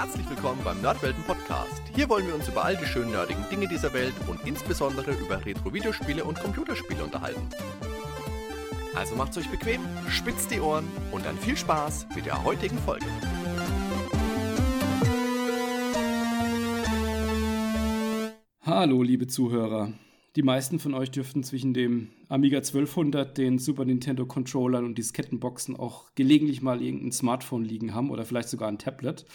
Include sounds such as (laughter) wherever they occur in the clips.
Herzlich willkommen beim Nerdwelten Podcast. Hier wollen wir uns über all die schönen nerdigen Dinge dieser Welt und insbesondere über Retro-Videospiele und Computerspiele unterhalten. Also macht's euch bequem, spitzt die Ohren und dann viel Spaß mit der heutigen Folge. Hallo, liebe Zuhörer. Die meisten von euch dürften zwischen dem Amiga 1200, den Super Nintendo Controllern und Diskettenboxen auch gelegentlich mal irgendein Smartphone liegen haben oder vielleicht sogar ein Tablet.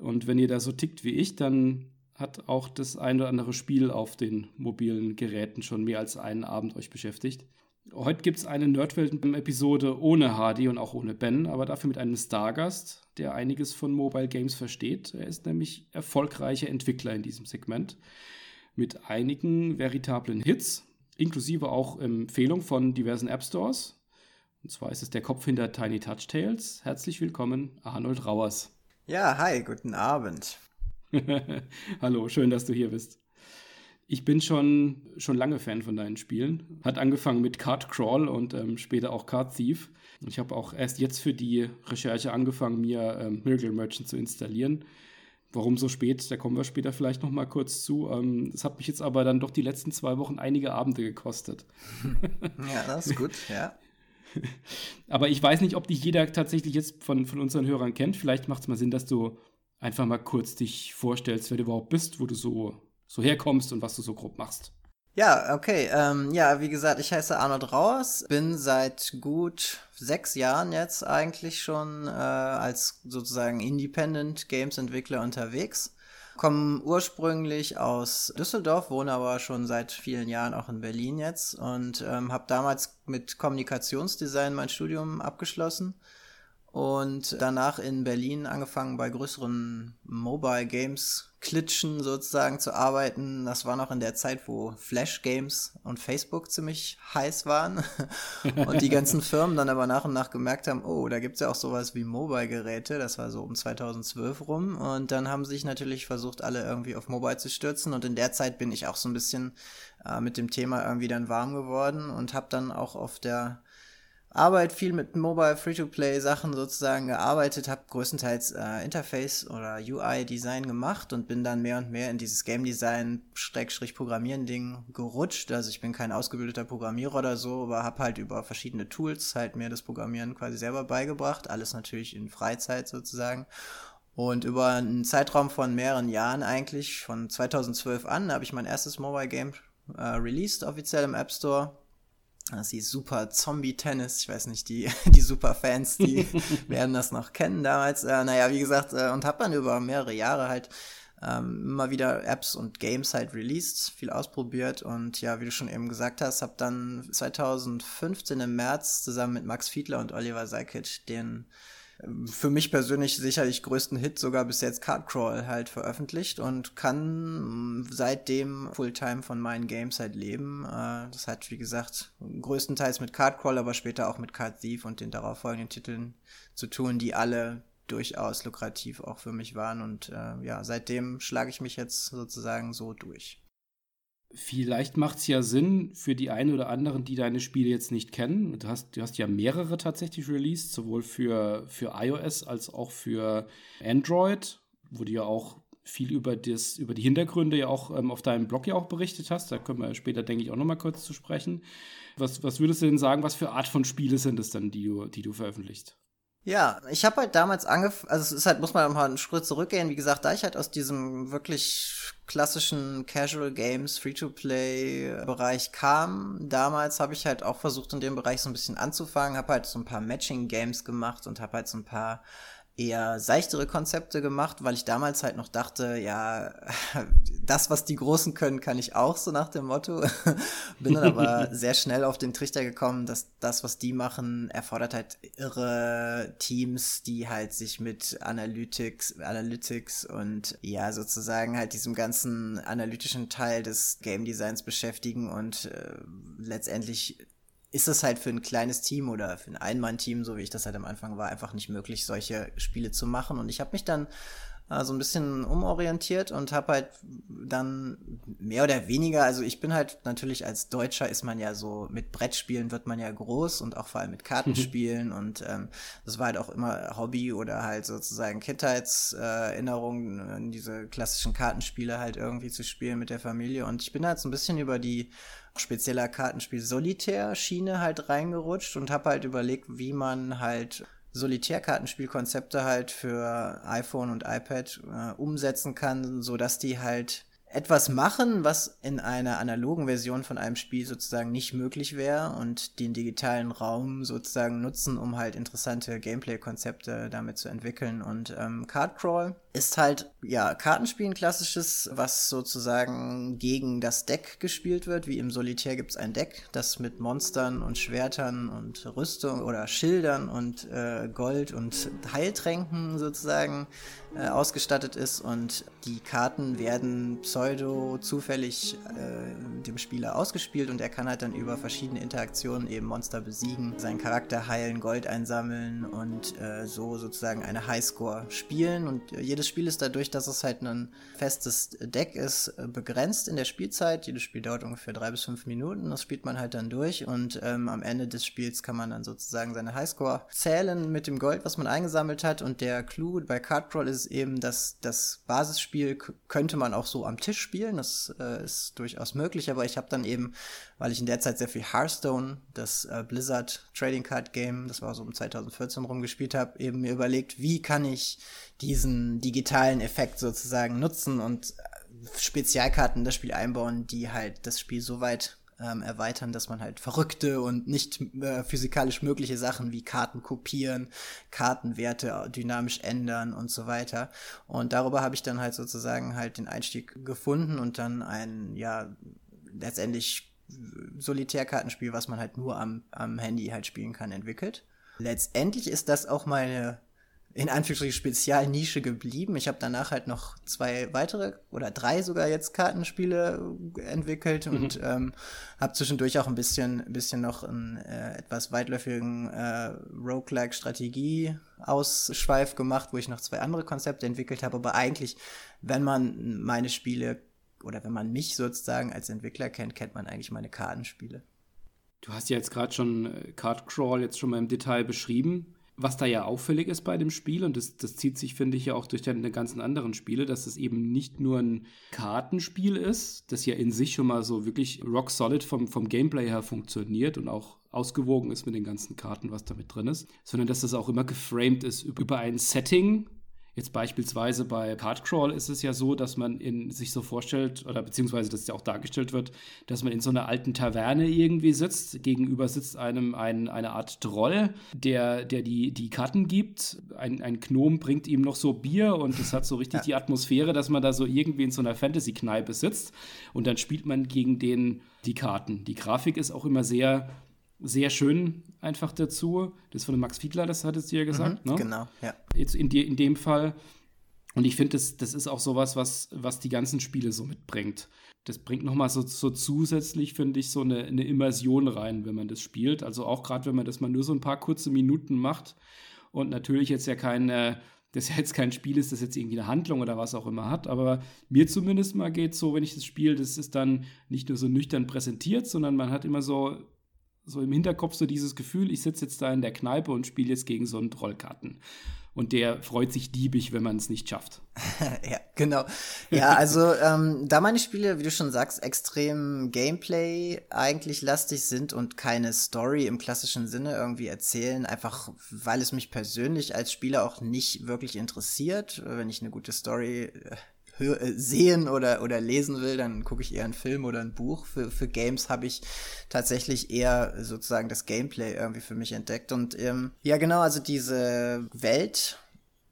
Und wenn ihr da so tickt wie ich, dann hat auch das ein oder andere Spiel auf den mobilen Geräten schon mehr als einen Abend euch beschäftigt. Heute gibt es eine Nerdwelten-Episode ohne Hardy und auch ohne Ben, aber dafür mit einem Stargast, der einiges von Mobile Games versteht. Er ist nämlich erfolgreicher Entwickler in diesem Segment mit einigen veritablen Hits, inklusive auch Empfehlungen von diversen App Stores. Und zwar ist es der Kopf hinter Tiny Touch Tales. Herzlich willkommen, Arnold Rauers. Ja, hi, guten Abend. (laughs) Hallo, schön, dass du hier bist. Ich bin schon, schon lange Fan von deinen Spielen. Hat angefangen mit Card Crawl und ähm, später auch Card Thief. Ich habe auch erst jetzt für die Recherche angefangen, mir ähm, Miracle Merchant zu installieren. Warum so spät? Da kommen wir später vielleicht noch mal kurz zu. Ähm, es hat mich jetzt aber dann doch die letzten zwei Wochen einige Abende gekostet. (laughs) ja, das ist gut, ja. (laughs) Aber ich weiß nicht, ob dich jeder tatsächlich jetzt von, von unseren Hörern kennt. Vielleicht macht es mal Sinn, dass du einfach mal kurz dich vorstellst, wer du überhaupt bist, wo du so, so herkommst und was du so grob machst. Ja, okay. Ähm, ja, wie gesagt, ich heiße Arnold Rauers, bin seit gut sechs Jahren jetzt eigentlich schon äh, als sozusagen Independent Games Entwickler unterwegs. Komme ursprünglich aus Düsseldorf, wohne aber schon seit vielen Jahren auch in Berlin jetzt und ähm, habe damals mit Kommunikationsdesign mein Studium abgeschlossen und danach in Berlin angefangen bei größeren Mobile Games Klitschen sozusagen zu arbeiten. Das war noch in der Zeit, wo Flash Games und Facebook ziemlich heiß waren (laughs) und die ganzen Firmen dann aber nach und nach gemerkt haben, oh, da gibt's ja auch sowas wie Mobile-Geräte. Das war so um 2012 rum und dann haben sich natürlich versucht, alle irgendwie auf Mobile zu stürzen und in der Zeit bin ich auch so ein bisschen äh, mit dem Thema irgendwie dann warm geworden und habe dann auch auf der Arbeit viel mit Mobile Free-to-Play Sachen sozusagen gearbeitet, habe größtenteils äh, Interface oder UI Design gemacht und bin dann mehr und mehr in dieses Game Design Schrägstrich Programmieren Ding gerutscht. Also ich bin kein ausgebildeter Programmierer oder so, aber habe halt über verschiedene Tools halt mir das Programmieren quasi selber beigebracht, alles natürlich in Freizeit sozusagen. Und über einen Zeitraum von mehreren Jahren eigentlich, von 2012 an, habe ich mein erstes Mobile Game äh, released offiziell im App Store das hieß Super Zombie Tennis. Ich weiß nicht, die, (laughs) die Super-Fans, die (laughs) werden das noch kennen damals. Äh, naja, wie gesagt, äh, und habe dann über mehrere Jahre halt ähm, immer wieder Apps und Games halt released, viel ausprobiert und ja, wie du schon eben gesagt hast, habe dann 2015 im März zusammen mit Max Fiedler und Oliver Seikic den für mich persönlich sicherlich größten Hit sogar bis jetzt Cardcrawl halt veröffentlicht und kann seitdem Fulltime von meinen Games halt leben. Äh, das hat, wie gesagt, größtenteils mit Cardcrawl, aber später auch mit Card Thief und den darauffolgenden Titeln zu tun, die alle durchaus lukrativ auch für mich waren. Und äh, ja, seitdem schlage ich mich jetzt sozusagen so durch. Vielleicht macht es ja Sinn für die einen oder anderen, die deine Spiele jetzt nicht kennen. Du hast, du hast ja mehrere tatsächlich released, sowohl für, für iOS als auch für Android, wo du ja auch viel über, das, über die Hintergründe ja auch ähm, auf deinem Blog ja auch berichtet hast. Da können wir später, denke ich, auch nochmal kurz zu sprechen. Was, was würdest du denn sagen, was für Art von Spiele sind es dann, die du, die du veröffentlichst? Ja, ich habe halt damals angefangen, also es ist halt, muss man mal einen Schritt zurückgehen. Wie gesagt, da ich halt aus diesem wirklich klassischen Casual Games, Free-to-Play-Bereich kam, damals habe ich halt auch versucht, in dem Bereich so ein bisschen anzufangen, habe halt so ein paar Matching-Games gemacht und habe halt so ein paar eher seichtere Konzepte gemacht, weil ich damals halt noch dachte, ja, (laughs) das, was die Großen können, kann ich auch, so nach dem Motto. (laughs) Bin dann aber (laughs) sehr schnell auf den Trichter gekommen, dass das, was die machen, erfordert halt irre Teams, die halt sich mit Analytics, Analytics und ja, sozusagen halt diesem ganzen analytischen Teil des Game Designs beschäftigen und äh, letztendlich ist es halt für ein kleines Team oder für ein Einmann-Team, so wie ich das halt am Anfang war, einfach nicht möglich, solche Spiele zu machen. Und ich habe mich dann äh, so ein bisschen umorientiert und habe halt dann mehr oder weniger, also ich bin halt natürlich als Deutscher ist man ja so, mit Brettspielen wird man ja groß und auch vor allem mit Kartenspielen und ähm, das war halt auch immer Hobby oder halt sozusagen Kindheitserinnerungen, äh, diese klassischen Kartenspiele halt irgendwie zu spielen mit der Familie und ich bin halt so ein bisschen über die spezieller Kartenspiel Solitär-Schiene halt reingerutscht und habe halt überlegt, wie man halt Solitärkartenspielkonzepte halt für iPhone und iPad äh, umsetzen kann, so dass die halt etwas machen, was in einer analogen Version von einem Spiel sozusagen nicht möglich wäre und den digitalen Raum sozusagen nutzen, um halt interessante Gameplay-Konzepte damit zu entwickeln. Und ähm, Cardcrawl ist halt, ja, Kartenspielen klassisches, was sozusagen gegen das Deck gespielt wird. Wie im Solitär gibt's ein Deck, das mit Monstern und Schwertern und Rüstung oder Schildern und äh, Gold und Heiltränken sozusagen äh, ausgestattet ist und die Karten werden pseudo zufällig äh, dem Spieler ausgespielt und er kann halt dann über verschiedene Interaktionen eben Monster besiegen, seinen Charakter heilen, Gold einsammeln und äh, so sozusagen eine Highscore spielen und jedes Spiel ist dadurch, dass es halt ein festes Deck ist, äh, begrenzt in der Spielzeit. Jedes Spiel dauert ungefähr drei bis fünf Minuten, das spielt man halt dann durch und ähm, am Ende des Spiels kann man dann sozusagen seine Highscore zählen mit dem Gold, was man eingesammelt hat und der Clou bei Cardcrawl ist ist eben, dass das Basisspiel könnte man auch so am Tisch spielen. Das äh, ist durchaus möglich, aber ich habe dann eben, weil ich in der Zeit sehr viel Hearthstone, das äh, Blizzard Trading Card Game, das war so um 2014 rumgespielt habe, eben mir überlegt, wie kann ich diesen digitalen Effekt sozusagen nutzen und äh, Spezialkarten das Spiel einbauen, die halt das Spiel so weit ähm, erweitern, dass man halt verrückte und nicht äh, physikalisch mögliche Sachen wie Karten kopieren, Kartenwerte dynamisch ändern und so weiter. Und darüber habe ich dann halt sozusagen halt den Einstieg gefunden und dann ein, ja, letztendlich Solitärkartenspiel, was man halt nur am, am Handy halt spielen kann, entwickelt. Letztendlich ist das auch meine in Anführungsstrichen Spezialnische geblieben. Ich habe danach halt noch zwei weitere oder drei sogar jetzt Kartenspiele entwickelt mhm. und ähm, habe zwischendurch auch ein bisschen, ein bisschen noch einen äh, etwas weitläufigen äh, Roguelike-Strategie-Ausschweif gemacht, wo ich noch zwei andere Konzepte entwickelt habe. Aber eigentlich, wenn man meine Spiele oder wenn man mich sozusagen als Entwickler kennt, kennt man eigentlich meine Kartenspiele. Du hast ja jetzt gerade schon äh, Card Crawl jetzt schon mal im Detail beschrieben was da ja auffällig ist bei dem Spiel, und das, das zieht sich, finde ich, ja auch durch deine ganzen anderen Spiele, dass es eben nicht nur ein Kartenspiel ist, das ja in sich schon mal so wirklich rock solid vom, vom Gameplay her funktioniert und auch ausgewogen ist mit den ganzen Karten, was damit drin ist, sondern dass das auch immer geframed ist über ein Setting, Jetzt beispielsweise bei Cardcrawl ist es ja so, dass man in, sich so vorstellt, oder beziehungsweise dass ja auch dargestellt wird, dass man in so einer alten Taverne irgendwie sitzt. Gegenüber sitzt einem ein, eine Art Troll, der, der die, die Karten gibt. Ein, ein Gnom bringt ihm noch so Bier und es hat so richtig die Atmosphäre, dass man da so irgendwie in so einer Fantasy-Kneipe sitzt. Und dann spielt man gegen den die Karten. Die Grafik ist auch immer sehr sehr schön einfach dazu. Das ist von Max Fiedler, das hattest du ja gesagt. Mhm, ne? Genau, ja. Jetzt in, die, in dem Fall. Und ich finde, das, das ist auch sowas, was, was die ganzen Spiele so mitbringt. Das bringt nochmal so, so zusätzlich, finde ich, so eine, eine Immersion rein, wenn man das spielt. Also auch gerade, wenn man das mal nur so ein paar kurze Minuten macht und natürlich jetzt ja keine, das ja jetzt kein Spiel ist, das jetzt irgendwie eine Handlung oder was auch immer hat, aber mir zumindest mal geht so, wenn ich das spiele, das ist dann nicht nur so nüchtern präsentiert, sondern man hat immer so so im Hinterkopf so dieses Gefühl, ich sitze jetzt da in der Kneipe und spiele jetzt gegen so einen Trollkarten. Und der freut sich diebig, wenn man es nicht schafft. (laughs) ja, genau. Ja, also ähm, da meine Spiele, wie du schon sagst, extrem Gameplay eigentlich lastig sind und keine Story im klassischen Sinne irgendwie erzählen, einfach weil es mich persönlich als Spieler auch nicht wirklich interessiert. Wenn ich eine gute Story äh, sehen oder, oder lesen will, dann gucke ich eher einen Film oder ein Buch. Für, für Games habe ich tatsächlich eher sozusagen das Gameplay irgendwie für mich entdeckt. Und ähm, ja, genau, also diese Welt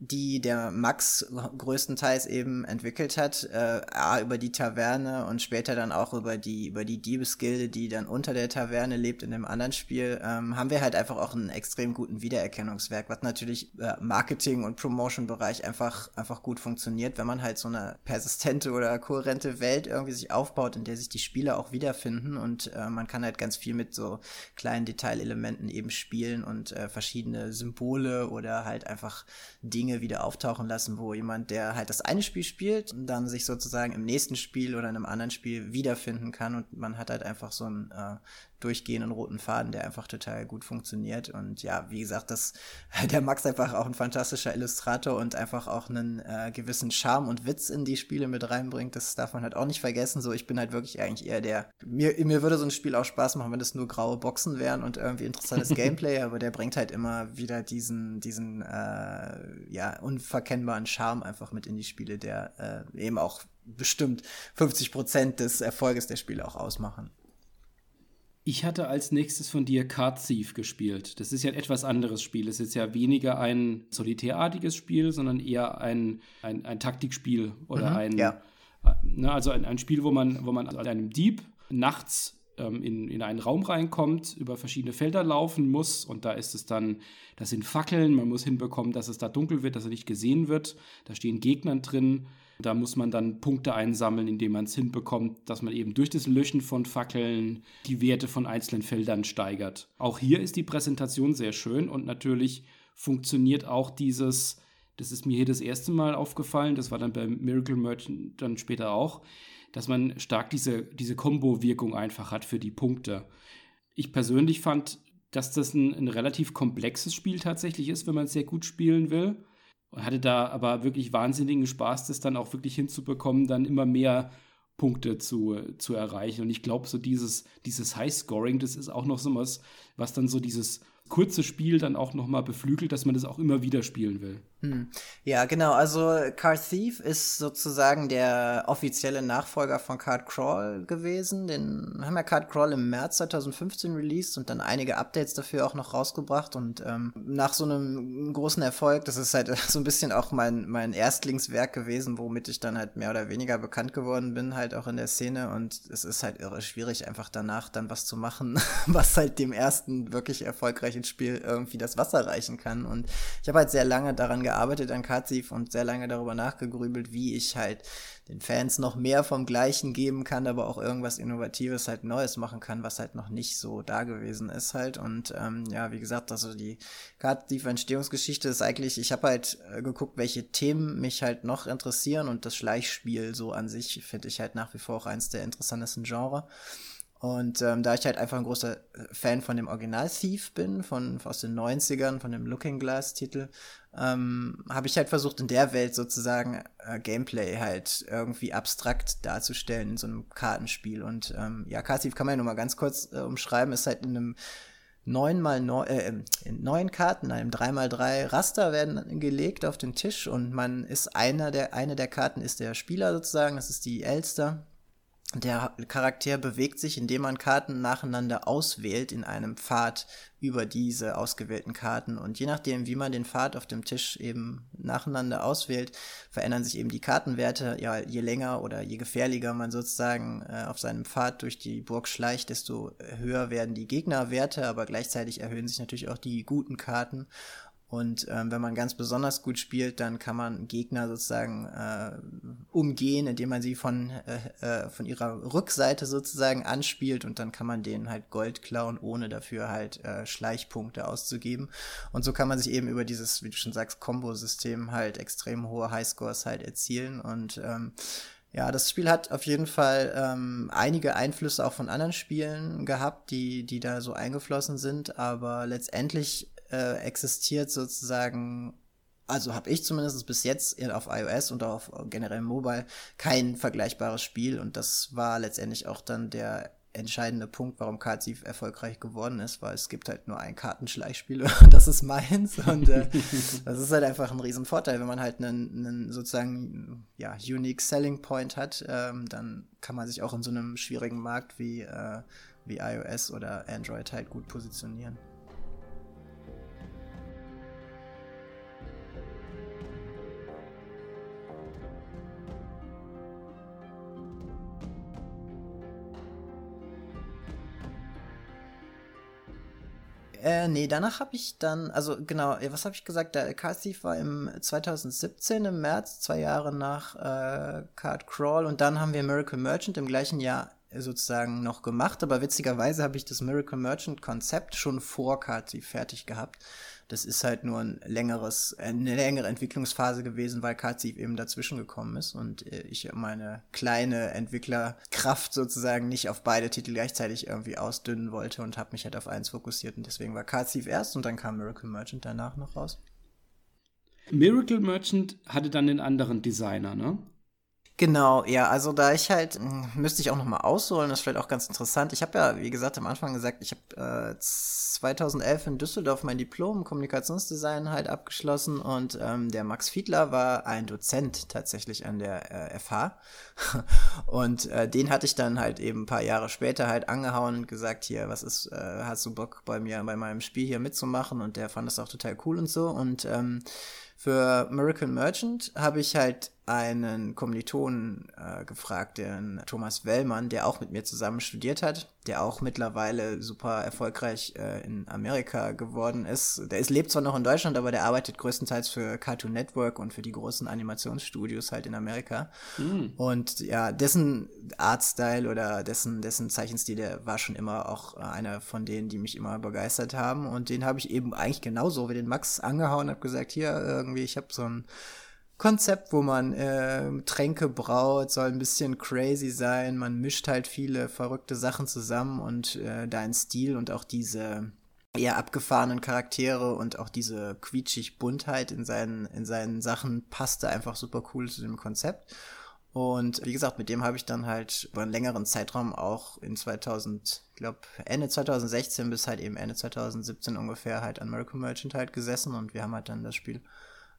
die der Max größtenteils eben entwickelt hat, äh, A, über die Taverne und später dann auch über die, über die Diebesgilde, die dann unter der Taverne lebt in dem anderen Spiel, ähm, haben wir halt einfach auch einen extrem guten Wiedererkennungswerk, was natürlich äh, Marketing- und Promotion-Bereich einfach, einfach gut funktioniert, wenn man halt so eine persistente oder kohärente Welt irgendwie sich aufbaut, in der sich die Spieler auch wiederfinden und äh, man kann halt ganz viel mit so kleinen Detailelementen eben spielen und äh, verschiedene Symbole oder halt einfach Dinge Dinge wieder auftauchen lassen, wo jemand, der halt das eine Spiel spielt, dann sich sozusagen im nächsten Spiel oder in einem anderen Spiel wiederfinden kann. Und man hat halt einfach so ein äh, durchgehenden roten Faden, der einfach total gut funktioniert. Und ja, wie gesagt, das, (laughs) der Max einfach auch ein fantastischer Illustrator und einfach auch einen äh, gewissen Charme und Witz in die Spiele mit reinbringt. Das darf man halt auch nicht vergessen. So, ich bin halt wirklich eigentlich eher der, mir, mir würde so ein Spiel auch Spaß machen, wenn es nur graue Boxen wären und irgendwie interessantes (laughs) Gameplay, aber der bringt halt immer wieder diesen, diesen, äh, ja, unverkennbaren Charme einfach mit in die Spiele, der äh, eben auch bestimmt 50 Prozent des Erfolges der Spiele auch ausmachen. Ich hatte als nächstes von dir Card Thief gespielt. Das ist ja ein etwas anderes Spiel. Es ist ja weniger ein solitärartiges Spiel, sondern eher ein, ein, ein Taktikspiel oder mhm, ein, ja. ne, also ein, ein Spiel, wo man, wo man als einem Dieb nachts ähm, in, in einen Raum reinkommt, über verschiedene Felder laufen muss und da ist es dann, das sind Fackeln, man muss hinbekommen, dass es da dunkel wird, dass er nicht gesehen wird. Da stehen Gegner drin da muss man dann Punkte einsammeln, indem man es hinbekommt, dass man eben durch das Löschen von Fackeln die Werte von einzelnen Feldern steigert. Auch hier ist die Präsentation sehr schön und natürlich funktioniert auch dieses, das ist mir hier das erste Mal aufgefallen, das war dann bei Miracle Merchant dann später auch, dass man stark diese, diese Combo-Wirkung einfach hat für die Punkte. Ich persönlich fand, dass das ein, ein relativ komplexes Spiel tatsächlich ist, wenn man es sehr gut spielen will. Und hatte da aber wirklich wahnsinnigen Spaß, das dann auch wirklich hinzubekommen, dann immer mehr Punkte zu, zu erreichen. Und ich glaube, so dieses, dieses High-Scoring, das ist auch noch so was, was dann so dieses kurze Spiel dann auch nochmal beflügelt, dass man das auch immer wieder spielen will. Hm. Ja, genau. Also Card Thief ist sozusagen der offizielle Nachfolger von Card Crawl gewesen. Den haben ja Card Crawl im März 2015 released und dann einige Updates dafür auch noch rausgebracht. Und ähm, nach so einem großen Erfolg, das ist halt (laughs) so ein bisschen auch mein, mein Erstlingswerk gewesen, womit ich dann halt mehr oder weniger bekannt geworden bin, halt auch in der Szene. Und es ist halt irre schwierig, einfach danach dann was zu machen, (laughs) was halt dem ersten wirklich erfolgreichen Spiel irgendwie das Wasser reichen kann. Und ich habe halt sehr lange daran gearbeitet an Katzif und sehr lange darüber nachgegrübelt, wie ich halt den Fans noch mehr vom Gleichen geben kann, aber auch irgendwas Innovatives halt Neues machen kann, was halt noch nicht so da gewesen ist halt. Und ähm, ja, wie gesagt, also die Katzif-Entstehungsgeschichte ist eigentlich, ich habe halt äh, geguckt, welche Themen mich halt noch interessieren und das Schleichspiel so an sich finde ich halt nach wie vor auch eins der interessantesten Genre. Und ähm, da ich halt einfach ein großer äh, Fan von dem Original Thief bin, von aus den 90ern, von dem Looking Glass Titel, ähm, habe ich halt versucht, in der Welt sozusagen äh, Gameplay halt irgendwie abstrakt darzustellen in so einem Kartenspiel. Und ähm, ja, Card Thief kann man ja nur mal ganz kurz äh, umschreiben, ist halt in einem 9 mal 9, äh, in neun Karten, einem 3x3 Raster werden gelegt auf den Tisch und man ist einer der, eine der Karten ist der Spieler sozusagen, das ist die Elster der Charakter bewegt sich, indem man Karten nacheinander auswählt in einem Pfad über diese ausgewählten Karten. Und je nachdem, wie man den Pfad auf dem Tisch eben nacheinander auswählt, verändern sich eben die Kartenwerte. Ja, je länger oder je gefährlicher man sozusagen äh, auf seinem Pfad durch die Burg schleicht, desto höher werden die Gegnerwerte, aber gleichzeitig erhöhen sich natürlich auch die guten Karten. Und ähm, wenn man ganz besonders gut spielt, dann kann man Gegner sozusagen äh, umgehen, indem man sie von, äh, äh, von ihrer Rückseite sozusagen anspielt und dann kann man denen halt Gold klauen, ohne dafür halt äh, Schleichpunkte auszugeben. Und so kann man sich eben über dieses, wie du schon sagst, Combo-System halt extrem hohe Highscores halt erzielen. Und ähm, ja, das Spiel hat auf jeden Fall ähm, einige Einflüsse auch von anderen Spielen gehabt, die, die da so eingeflossen sind, aber letztendlich äh, existiert sozusagen, also habe ich zumindest bis jetzt auf iOS und auf generell Mobile kein vergleichbares Spiel. Und das war letztendlich auch dann der entscheidende Punkt, warum Cardsief erfolgreich geworden ist, weil es gibt halt nur ein Kartenschleichspiel (laughs) und das ist meins. Und äh, (laughs) das ist halt einfach ein riesen Vorteil, wenn man halt einen, einen sozusagen ja unique Selling Point hat, ähm, dann kann man sich auch in so einem schwierigen Markt wie äh, wie iOS oder Android halt gut positionieren. Äh, nee, danach habe ich dann, also genau, was habe ich gesagt? Der Card Thief war im 2017 im März, zwei Jahre nach äh, Card Crawl und dann haben wir Miracle Merchant im gleichen Jahr sozusagen noch gemacht, aber witzigerweise habe ich das Miracle Merchant Konzept schon vor Thief fertig gehabt. Das ist halt nur ein längeres, eine längere Entwicklungsphase gewesen, weil Thief eben dazwischen gekommen ist und äh, ich meine kleine Entwicklerkraft sozusagen nicht auf beide Titel gleichzeitig irgendwie ausdünnen wollte und habe mich halt auf eins fokussiert und deswegen war Thief erst und dann kam Miracle Merchant danach noch raus. Miracle Merchant hatte dann den anderen Designer, ne? Genau, ja, also da ich halt, hm, müsste ich auch nochmal ausholen, das ist vielleicht auch ganz interessant. Ich habe ja, wie gesagt, am Anfang gesagt, ich habe äh, 2011 in Düsseldorf mein Diplom Kommunikationsdesign halt abgeschlossen und ähm, der Max Fiedler war ein Dozent tatsächlich an der äh, FH (laughs) und äh, den hatte ich dann halt eben ein paar Jahre später halt angehauen und gesagt, hier, was ist, äh, hast du Bock bei mir, bei meinem Spiel hier mitzumachen? Und der fand das auch total cool und so. Und ähm, für Miracle Merchant habe ich halt einen Kommilitonen äh, gefragt, den Thomas Wellmann, der auch mit mir zusammen studiert hat, der auch mittlerweile super erfolgreich äh, in Amerika geworden ist. Der ist, lebt zwar noch in Deutschland, aber der arbeitet größtenteils für Cartoon Network und für die großen Animationsstudios halt in Amerika. Mhm. Und ja, dessen Artstyle oder dessen, dessen Zeichenstil, der war schon immer auch einer von denen, die mich immer begeistert haben. Und den habe ich eben eigentlich genauso wie den Max angehauen und habe gesagt, hier irgendwie, ich habe so ein Konzept, wo man äh, Tränke braut, soll ein bisschen crazy sein. Man mischt halt viele verrückte Sachen zusammen und äh, dein Stil und auch diese eher abgefahrenen Charaktere und auch diese quietschig Buntheit in seinen, in seinen Sachen passte einfach super cool zu dem Konzept. Und wie gesagt, mit dem habe ich dann halt über einen längeren Zeitraum auch in 2000, ich glaube Ende 2016 bis halt eben Ende 2017 ungefähr halt an Miracle Merchant halt gesessen und wir haben halt dann das Spiel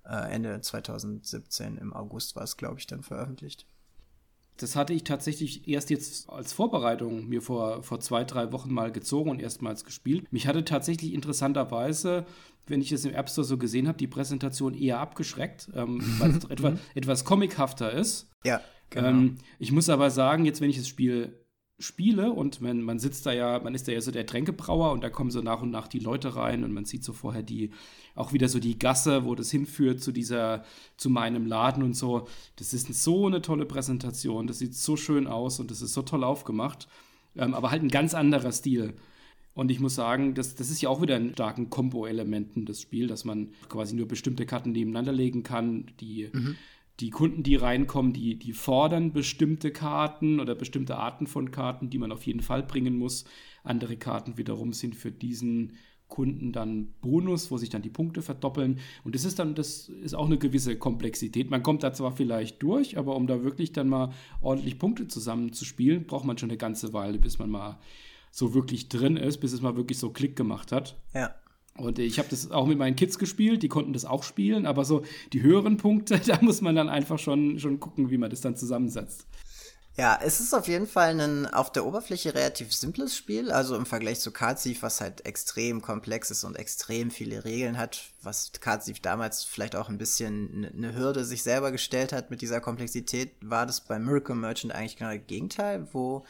äh, Ende 2017, im August war es, glaube ich, dann veröffentlicht. Das hatte ich tatsächlich erst jetzt als Vorbereitung mir vor, vor zwei, drei Wochen mal gezogen und erstmals gespielt. Mich hatte tatsächlich interessanterweise, wenn ich es im App Store so gesehen habe, die Präsentation eher abgeschreckt, ähm, (laughs) weil es etwa, etwas comichafter ist. Ja. Genau. Ähm, ich muss aber sagen, jetzt wenn ich das Spiel spiele und man, man sitzt da ja, man ist da ja so der Tränkebrauer und da kommen so nach und nach die Leute rein und man sieht so vorher die, auch wieder so die Gasse, wo das hinführt zu dieser, zu meinem Laden und so. Das ist so eine tolle Präsentation, das sieht so schön aus und das ist so toll aufgemacht, ähm, aber halt ein ganz anderer Stil. Und ich muss sagen, das, das ist ja auch wieder ein starken Kombo-Elementen, das Spiel, dass man quasi nur bestimmte Karten nebeneinander legen kann, die mhm die Kunden, die reinkommen, die, die fordern bestimmte Karten oder bestimmte Arten von Karten, die man auf jeden Fall bringen muss. Andere Karten wiederum sind für diesen Kunden dann Bonus, wo sich dann die Punkte verdoppeln. Und das ist dann, das ist auch eine gewisse Komplexität. Man kommt da zwar vielleicht durch, aber um da wirklich dann mal ordentlich Punkte zusammenzuspielen, braucht man schon eine ganze Weile, bis man mal so wirklich drin ist, bis es mal wirklich so Klick gemacht hat. Ja. Und ich habe das auch mit meinen Kids gespielt, die konnten das auch spielen, aber so die höheren Punkte, (laughs) da muss man dann einfach schon, schon gucken, wie man das dann zusammensetzt. Ja, es ist auf jeden Fall ein auf der Oberfläche relativ simples Spiel, also im Vergleich zu Card was halt extrem komplex ist und extrem viele Regeln hat, was Card damals vielleicht auch ein bisschen eine Hürde sich selber gestellt hat mit dieser Komplexität, war das bei Miracle Merchant eigentlich genau das Gegenteil, wo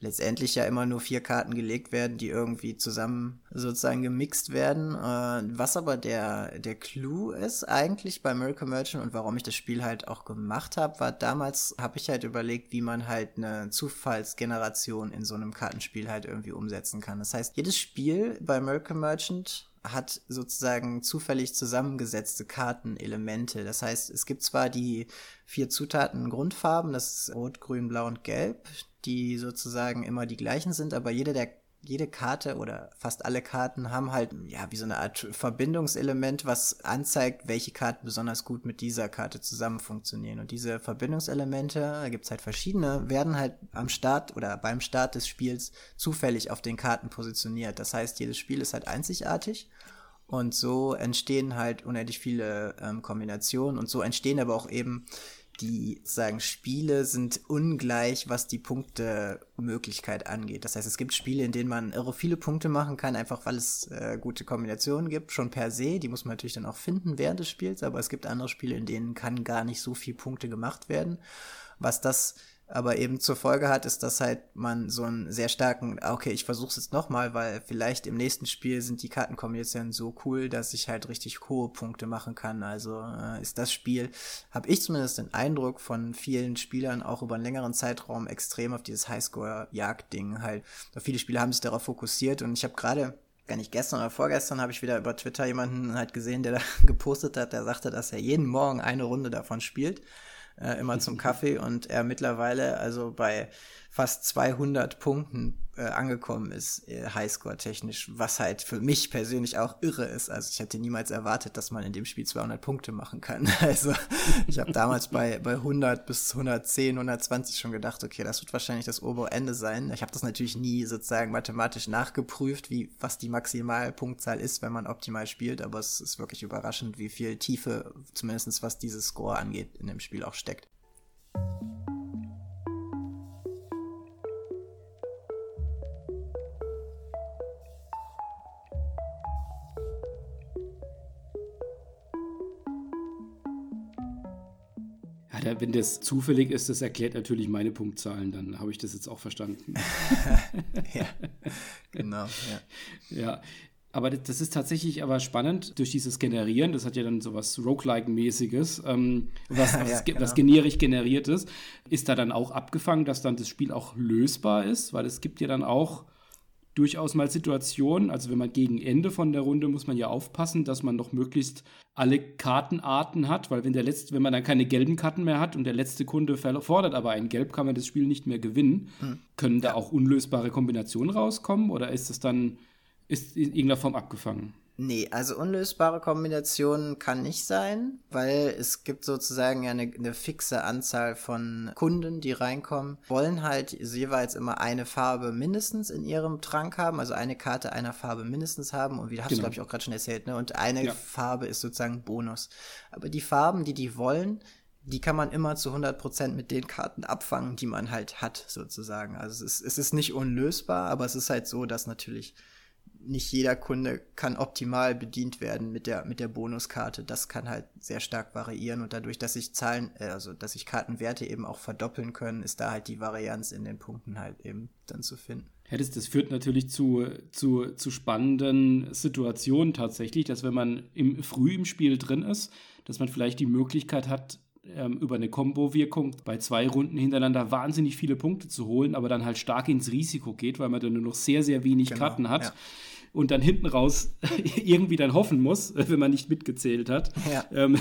letztendlich ja immer nur vier Karten gelegt werden, die irgendwie zusammen sozusagen gemixt werden. Äh, was aber der, der Clou ist eigentlich bei Miracle Merchant und warum ich das Spiel halt auch gemacht habe, war damals habe ich halt überlegt, wie man halt eine Zufallsgeneration in so einem Kartenspiel halt irgendwie umsetzen kann. Das heißt, jedes Spiel bei Miracle Merchant hat sozusagen zufällig zusammengesetzte Kartenelemente. Das heißt, es gibt zwar die vier Zutaten Grundfarben, das ist Rot, Grün, Blau und Gelb, die sozusagen immer die gleichen sind, aber jede der jede Karte oder fast alle Karten haben halt, ja, wie so eine Art Verbindungselement, was anzeigt, welche Karten besonders gut mit dieser Karte zusammen funktionieren. Und diese Verbindungselemente, da gibt's halt verschiedene, werden halt am Start oder beim Start des Spiels zufällig auf den Karten positioniert. Das heißt, jedes Spiel ist halt einzigartig. Und so entstehen halt unendlich viele ähm, Kombinationen und so entstehen aber auch eben die sagen Spiele sind ungleich, was die Punktemöglichkeit angeht. Das heißt, es gibt Spiele, in denen man irre viele Punkte machen kann, einfach weil es äh, gute Kombinationen gibt, schon per se. Die muss man natürlich dann auch finden während des Spiels, aber es gibt andere Spiele, in denen kann gar nicht so viel Punkte gemacht werden. Was das aber eben zur Folge hat, ist, dass halt man so einen sehr starken, ah, okay, ich versuch's jetzt nochmal, weil vielleicht im nächsten Spiel sind die Kartenkombinationen so cool, dass ich halt richtig hohe Punkte machen kann. Also äh, ist das Spiel, habe ich zumindest den Eindruck von vielen Spielern auch über einen längeren Zeitraum extrem auf dieses Highscore-Jagd-Ding halt. Viele Spieler haben sich darauf fokussiert und ich habe gerade gar nicht gestern oder vorgestern habe ich wieder über Twitter jemanden halt gesehen, der da (laughs) gepostet hat, der sagte, dass er jeden Morgen eine Runde davon spielt, äh, immer zum Kaffee. Und er mittlerweile also bei fast 200 Punkten äh, angekommen ist, äh, Highscore-technisch, was halt für mich persönlich auch irre ist. Also ich hätte niemals erwartet, dass man in dem Spiel 200 Punkte machen kann. (laughs) Also ich habe damals bei, bei 100 bis 110, 120 schon gedacht, okay, das wird wahrscheinlich das obere Ende sein. Ich habe das natürlich nie sozusagen mathematisch nachgeprüft, wie was die Maximalpunktzahl ist, wenn man optimal spielt, aber es ist wirklich überraschend, wie viel Tiefe, zumindest was dieses Score angeht, in dem Spiel auch steckt. Ja, wenn das zufällig ist, das erklärt natürlich meine Punktzahlen, dann habe ich das jetzt auch verstanden. (laughs) ja, genau. Ja. ja. Aber das ist tatsächlich aber spannend durch dieses Generieren. Das hat ja dann so was Roguelike-mäßiges, ähm, was, (laughs) ja, was, genau. was generisch generiert ist. Ist da dann auch abgefangen, dass dann das Spiel auch lösbar ist? Weil es gibt ja dann auch durchaus mal Situationen, also wenn man gegen Ende von der Runde muss man ja aufpassen, dass man noch möglichst alle Kartenarten hat, weil wenn der letzte, wenn man dann keine gelben Karten mehr hat und der letzte Kunde fordert aber ein Gelb, kann man das Spiel nicht mehr gewinnen. Hm. Können da auch unlösbare Kombinationen rauskommen oder ist es dann ist in irgendeiner Form abgefangen? Nee, also unlösbare Kombinationen kann nicht sein, weil es gibt sozusagen ja eine, eine, fixe Anzahl von Kunden, die reinkommen, wollen halt jeweils immer eine Farbe mindestens in ihrem Trank haben, also eine Karte einer Farbe mindestens haben und wie hast genau. du glaube ich auch gerade schon erzählt, ne? Und eine ja. Farbe ist sozusagen Bonus. Aber die Farben, die die wollen, die kann man immer zu 100% mit den Karten abfangen, die man halt hat, sozusagen. Also es ist, es ist nicht unlösbar, aber es ist halt so, dass natürlich nicht jeder Kunde kann optimal bedient werden mit der, mit der Bonuskarte. Das kann halt sehr stark variieren und dadurch, dass sich Zahlen, äh, also dass sich Kartenwerte eben auch verdoppeln können, ist da halt die Varianz in den Punkten halt eben dann zu finden. Das, das führt natürlich zu, zu, zu spannenden Situationen tatsächlich, dass wenn man im, früh im Spiel drin ist, dass man vielleicht die Möglichkeit hat, ähm, über eine Combo-Wirkung bei zwei Runden hintereinander wahnsinnig viele Punkte zu holen, aber dann halt stark ins Risiko geht, weil man dann nur noch sehr, sehr wenig genau, Karten hat. Ja und dann hinten raus (laughs) irgendwie dann hoffen muss, (laughs) wenn man nicht mitgezählt hat, ja. Ähm,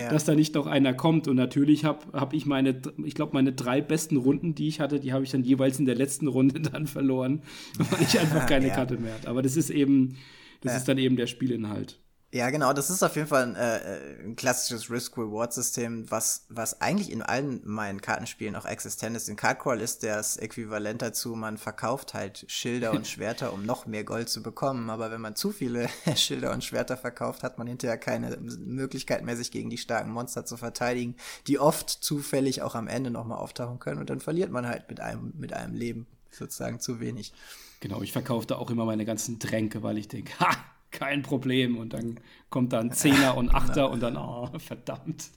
ja. (laughs) dass da nicht noch einer kommt. Und natürlich habe hab ich meine, ich glaube, meine drei besten Runden, die ich hatte, die habe ich dann jeweils in der letzten Runde dann verloren, weil ich einfach keine ja. Karte mehr hatte. Aber das ist eben, das ist dann eben der Spielinhalt. Ja, genau, das ist auf jeden Fall ein, äh, ein klassisches Risk-Reward-System, was, was eigentlich in allen meinen Kartenspielen auch existent ist. In Cardcrawl ist das Äquivalent dazu, man verkauft halt Schilder und (laughs) Schwerter, um noch mehr Gold zu bekommen. Aber wenn man zu viele (laughs) Schilder und Schwerter verkauft, hat man hinterher keine Möglichkeit mehr, sich gegen die starken Monster zu verteidigen, die oft zufällig auch am Ende nochmal auftauchen können. Und dann verliert man halt mit einem, mit einem Leben sozusagen zu wenig. Genau, ich verkaufte auch immer meine ganzen Tränke, weil ich denke, ha, kein Problem. Und dann kommt dann Zehner und Achter und dann, oh, (laughs) verdammt.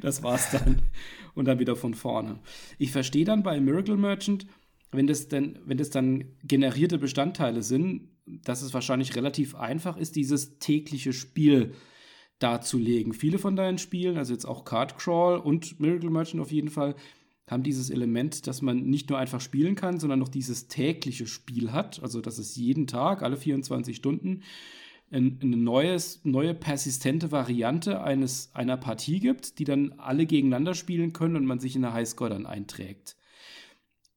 das war's dann. Und dann wieder von vorne. Ich verstehe dann bei Miracle Merchant, wenn das, denn, wenn das dann generierte Bestandteile sind, dass es wahrscheinlich relativ einfach ist, dieses tägliche Spiel darzulegen. Viele von deinen Spielen, also jetzt auch Card Crawl und Miracle Merchant auf jeden Fall, haben dieses Element, dass man nicht nur einfach spielen kann, sondern noch dieses tägliche Spiel hat. Also, dass es jeden Tag, alle 24 Stunden, ein, eine neues, neue persistente Variante eines, einer Partie gibt, die dann alle gegeneinander spielen können und man sich in der Highscore dann einträgt.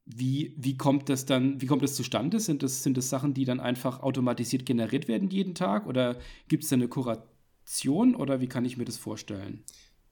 Wie, wie kommt das dann, wie kommt das zustande? Sind das, sind das Sachen, die dann einfach automatisiert generiert werden jeden Tag? Oder gibt es da eine Kuration oder wie kann ich mir das vorstellen?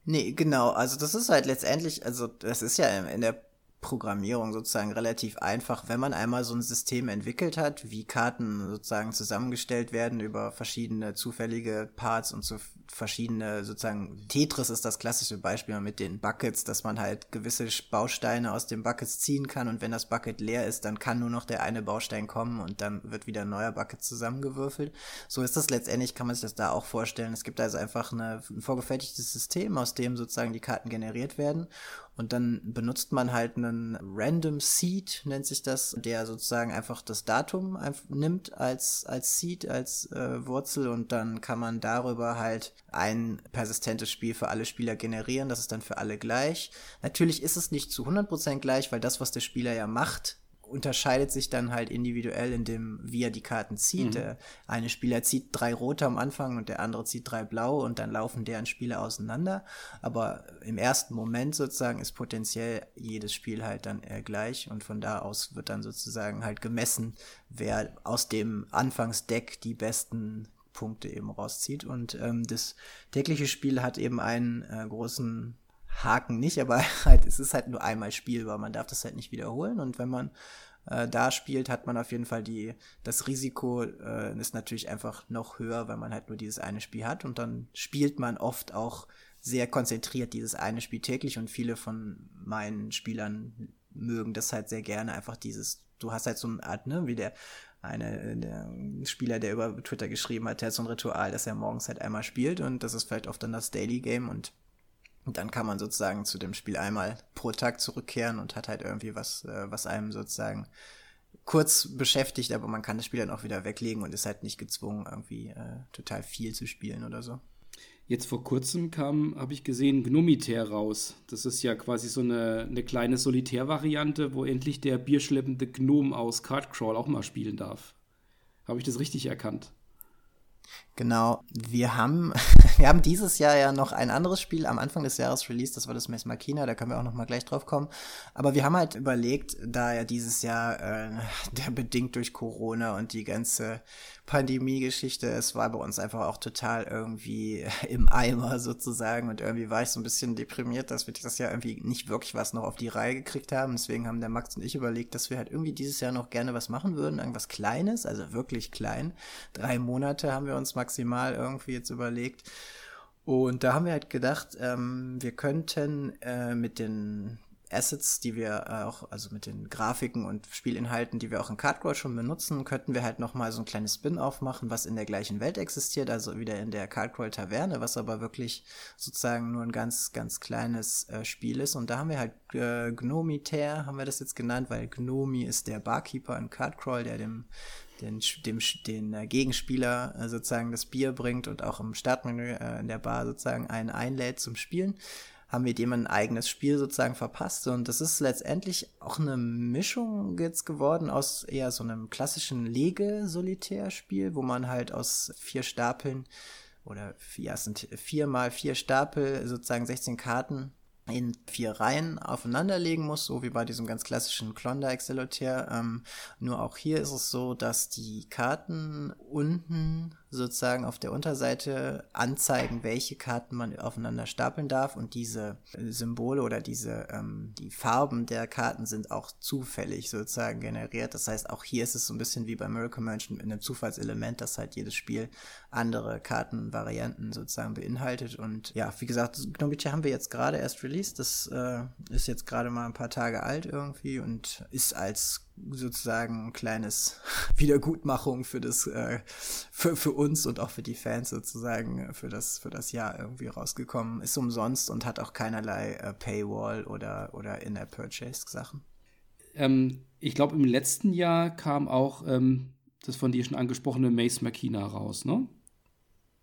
Nee, genau. Also das ist halt letztendlich, also das ist ja in der Programmierung sozusagen relativ einfach, wenn man einmal so ein System entwickelt hat, wie Karten sozusagen zusammengestellt werden über verschiedene zufällige Parts und so verschiedene sozusagen Tetris ist das klassische Beispiel mit den Buckets, dass man halt gewisse Bausteine aus den Buckets ziehen kann und wenn das Bucket leer ist, dann kann nur noch der eine Baustein kommen und dann wird wieder ein neuer Bucket zusammengewürfelt. So ist das letztendlich, kann man sich das da auch vorstellen. Es gibt also einfach eine, ein vorgefertigtes System, aus dem sozusagen die Karten generiert werden und dann benutzt man halt einen Random Seed, nennt sich das, der sozusagen einfach das Datum nimmt als, als Seed, als äh, Wurzel und dann kann man darüber halt ein persistentes Spiel für alle Spieler generieren. Das ist dann für alle gleich. Natürlich ist es nicht zu 100% gleich, weil das, was der Spieler ja macht, unterscheidet sich dann halt individuell in dem, wie er die Karten zieht. Mhm. Der eine Spieler zieht drei rote am Anfang und der andere zieht drei blaue und dann laufen deren Spiele auseinander. Aber im ersten Moment sozusagen ist potenziell jedes Spiel halt dann äh, gleich und von da aus wird dann sozusagen halt gemessen, wer aus dem Anfangsdeck die besten Punkte eben rauszieht. Und ähm, das tägliche Spiel hat eben einen äh, großen Haken nicht, aber (laughs) halt, es ist halt nur einmal spielbar. Man darf das halt nicht wiederholen. Und wenn man äh, da spielt, hat man auf jeden Fall die, das Risiko äh, ist natürlich einfach noch höher, weil man halt nur dieses eine Spiel hat. Und dann spielt man oft auch sehr konzentriert dieses eine Spiel täglich und viele von meinen Spielern mögen das halt sehr gerne, einfach dieses, du hast halt so eine Art, ne, wie der eine der Spieler, der über Twitter geschrieben hat, der hat so ein Ritual, dass er morgens halt einmal spielt und das ist vielleicht oft dann das Daily Game und dann kann man sozusagen zu dem Spiel einmal pro Tag zurückkehren und hat halt irgendwie was, äh, was einem sozusagen kurz beschäftigt, aber man kann das Spiel dann auch wieder weglegen und ist halt nicht gezwungen, irgendwie äh, total viel zu spielen oder so. Jetzt vor kurzem kam, habe ich gesehen, Gnomitaire raus. Das ist ja quasi so eine, eine kleine Solitär-Variante, wo endlich der bierschleppende Gnome aus Cardcrawl auch mal spielen darf. Habe ich das richtig erkannt? Genau, wir haben, (laughs) wir haben dieses Jahr ja noch ein anderes Spiel am Anfang des Jahres released, das war das Mess Machina, da können wir auch noch mal gleich drauf kommen. Aber wir haben halt überlegt, da ja dieses Jahr, äh, (laughs) der bedingt durch Corona und die ganze Pandemie-Geschichte, es war bei uns einfach auch total irgendwie (laughs) im Eimer sozusagen und irgendwie war ich so ein bisschen deprimiert, dass wir das Jahr irgendwie nicht wirklich was noch auf die Reihe gekriegt haben. Deswegen haben der Max und ich überlegt, dass wir halt irgendwie dieses Jahr noch gerne was machen würden, irgendwas Kleines, also wirklich klein. Drei Monate haben wir uns maximal irgendwie jetzt überlegt. Und da haben wir halt gedacht, ähm, wir könnten äh, mit den Assets, die wir äh, auch, also mit den Grafiken und Spielinhalten, die wir auch in Cardcrawl schon benutzen, könnten wir halt nochmal so ein kleines Spin-off machen, was in der gleichen Welt existiert, also wieder in der Cardcrawl Taverne, was aber wirklich sozusagen nur ein ganz, ganz kleines äh, Spiel ist. Und da haben wir halt äh, Gnomitaire, haben wir das jetzt genannt, weil Gnomi ist der Barkeeper in Cardcrawl, der dem den, dem, den äh, Gegenspieler äh, sozusagen das Bier bringt und auch im Startmenü äh, in der Bar sozusagen einen einlädt zum Spielen haben wir dem ein eigenes Spiel sozusagen verpasst. Und das ist letztendlich auch eine Mischung jetzt geworden aus eher so einem klassischen Lege-Solitärspiel, wo man halt aus vier Stapeln oder ja, es sind vier mal vier Stapel, sozusagen 16 Karten in vier Reihen aufeinanderlegen muss, so wie bei diesem ganz klassischen Klondike-Solitär. Ähm, nur auch hier ist es so, dass die Karten unten sozusagen auf der Unterseite anzeigen, welche Karten man aufeinander stapeln darf und diese Symbole oder diese ähm, die Farben der Karten sind auch zufällig sozusagen generiert. Das heißt, auch hier ist es so ein bisschen wie bei Miracle Mansion mit einem Zufallselement, dass halt jedes Spiel andere Kartenvarianten sozusagen beinhaltet. Und ja, wie gesagt, Gnobice haben wir jetzt gerade erst released. Das äh, ist jetzt gerade mal ein paar Tage alt irgendwie und ist als sozusagen ein kleines (laughs) Wiedergutmachung für das, äh, für, für uns und auch für die Fans sozusagen für das, für das Jahr irgendwie rausgekommen. Ist umsonst und hat auch keinerlei äh, Paywall oder, oder In-App-Purchase-Sachen. Ähm, ich glaube, im letzten Jahr kam auch ähm, das von dir schon angesprochene Mace Makina raus, ne?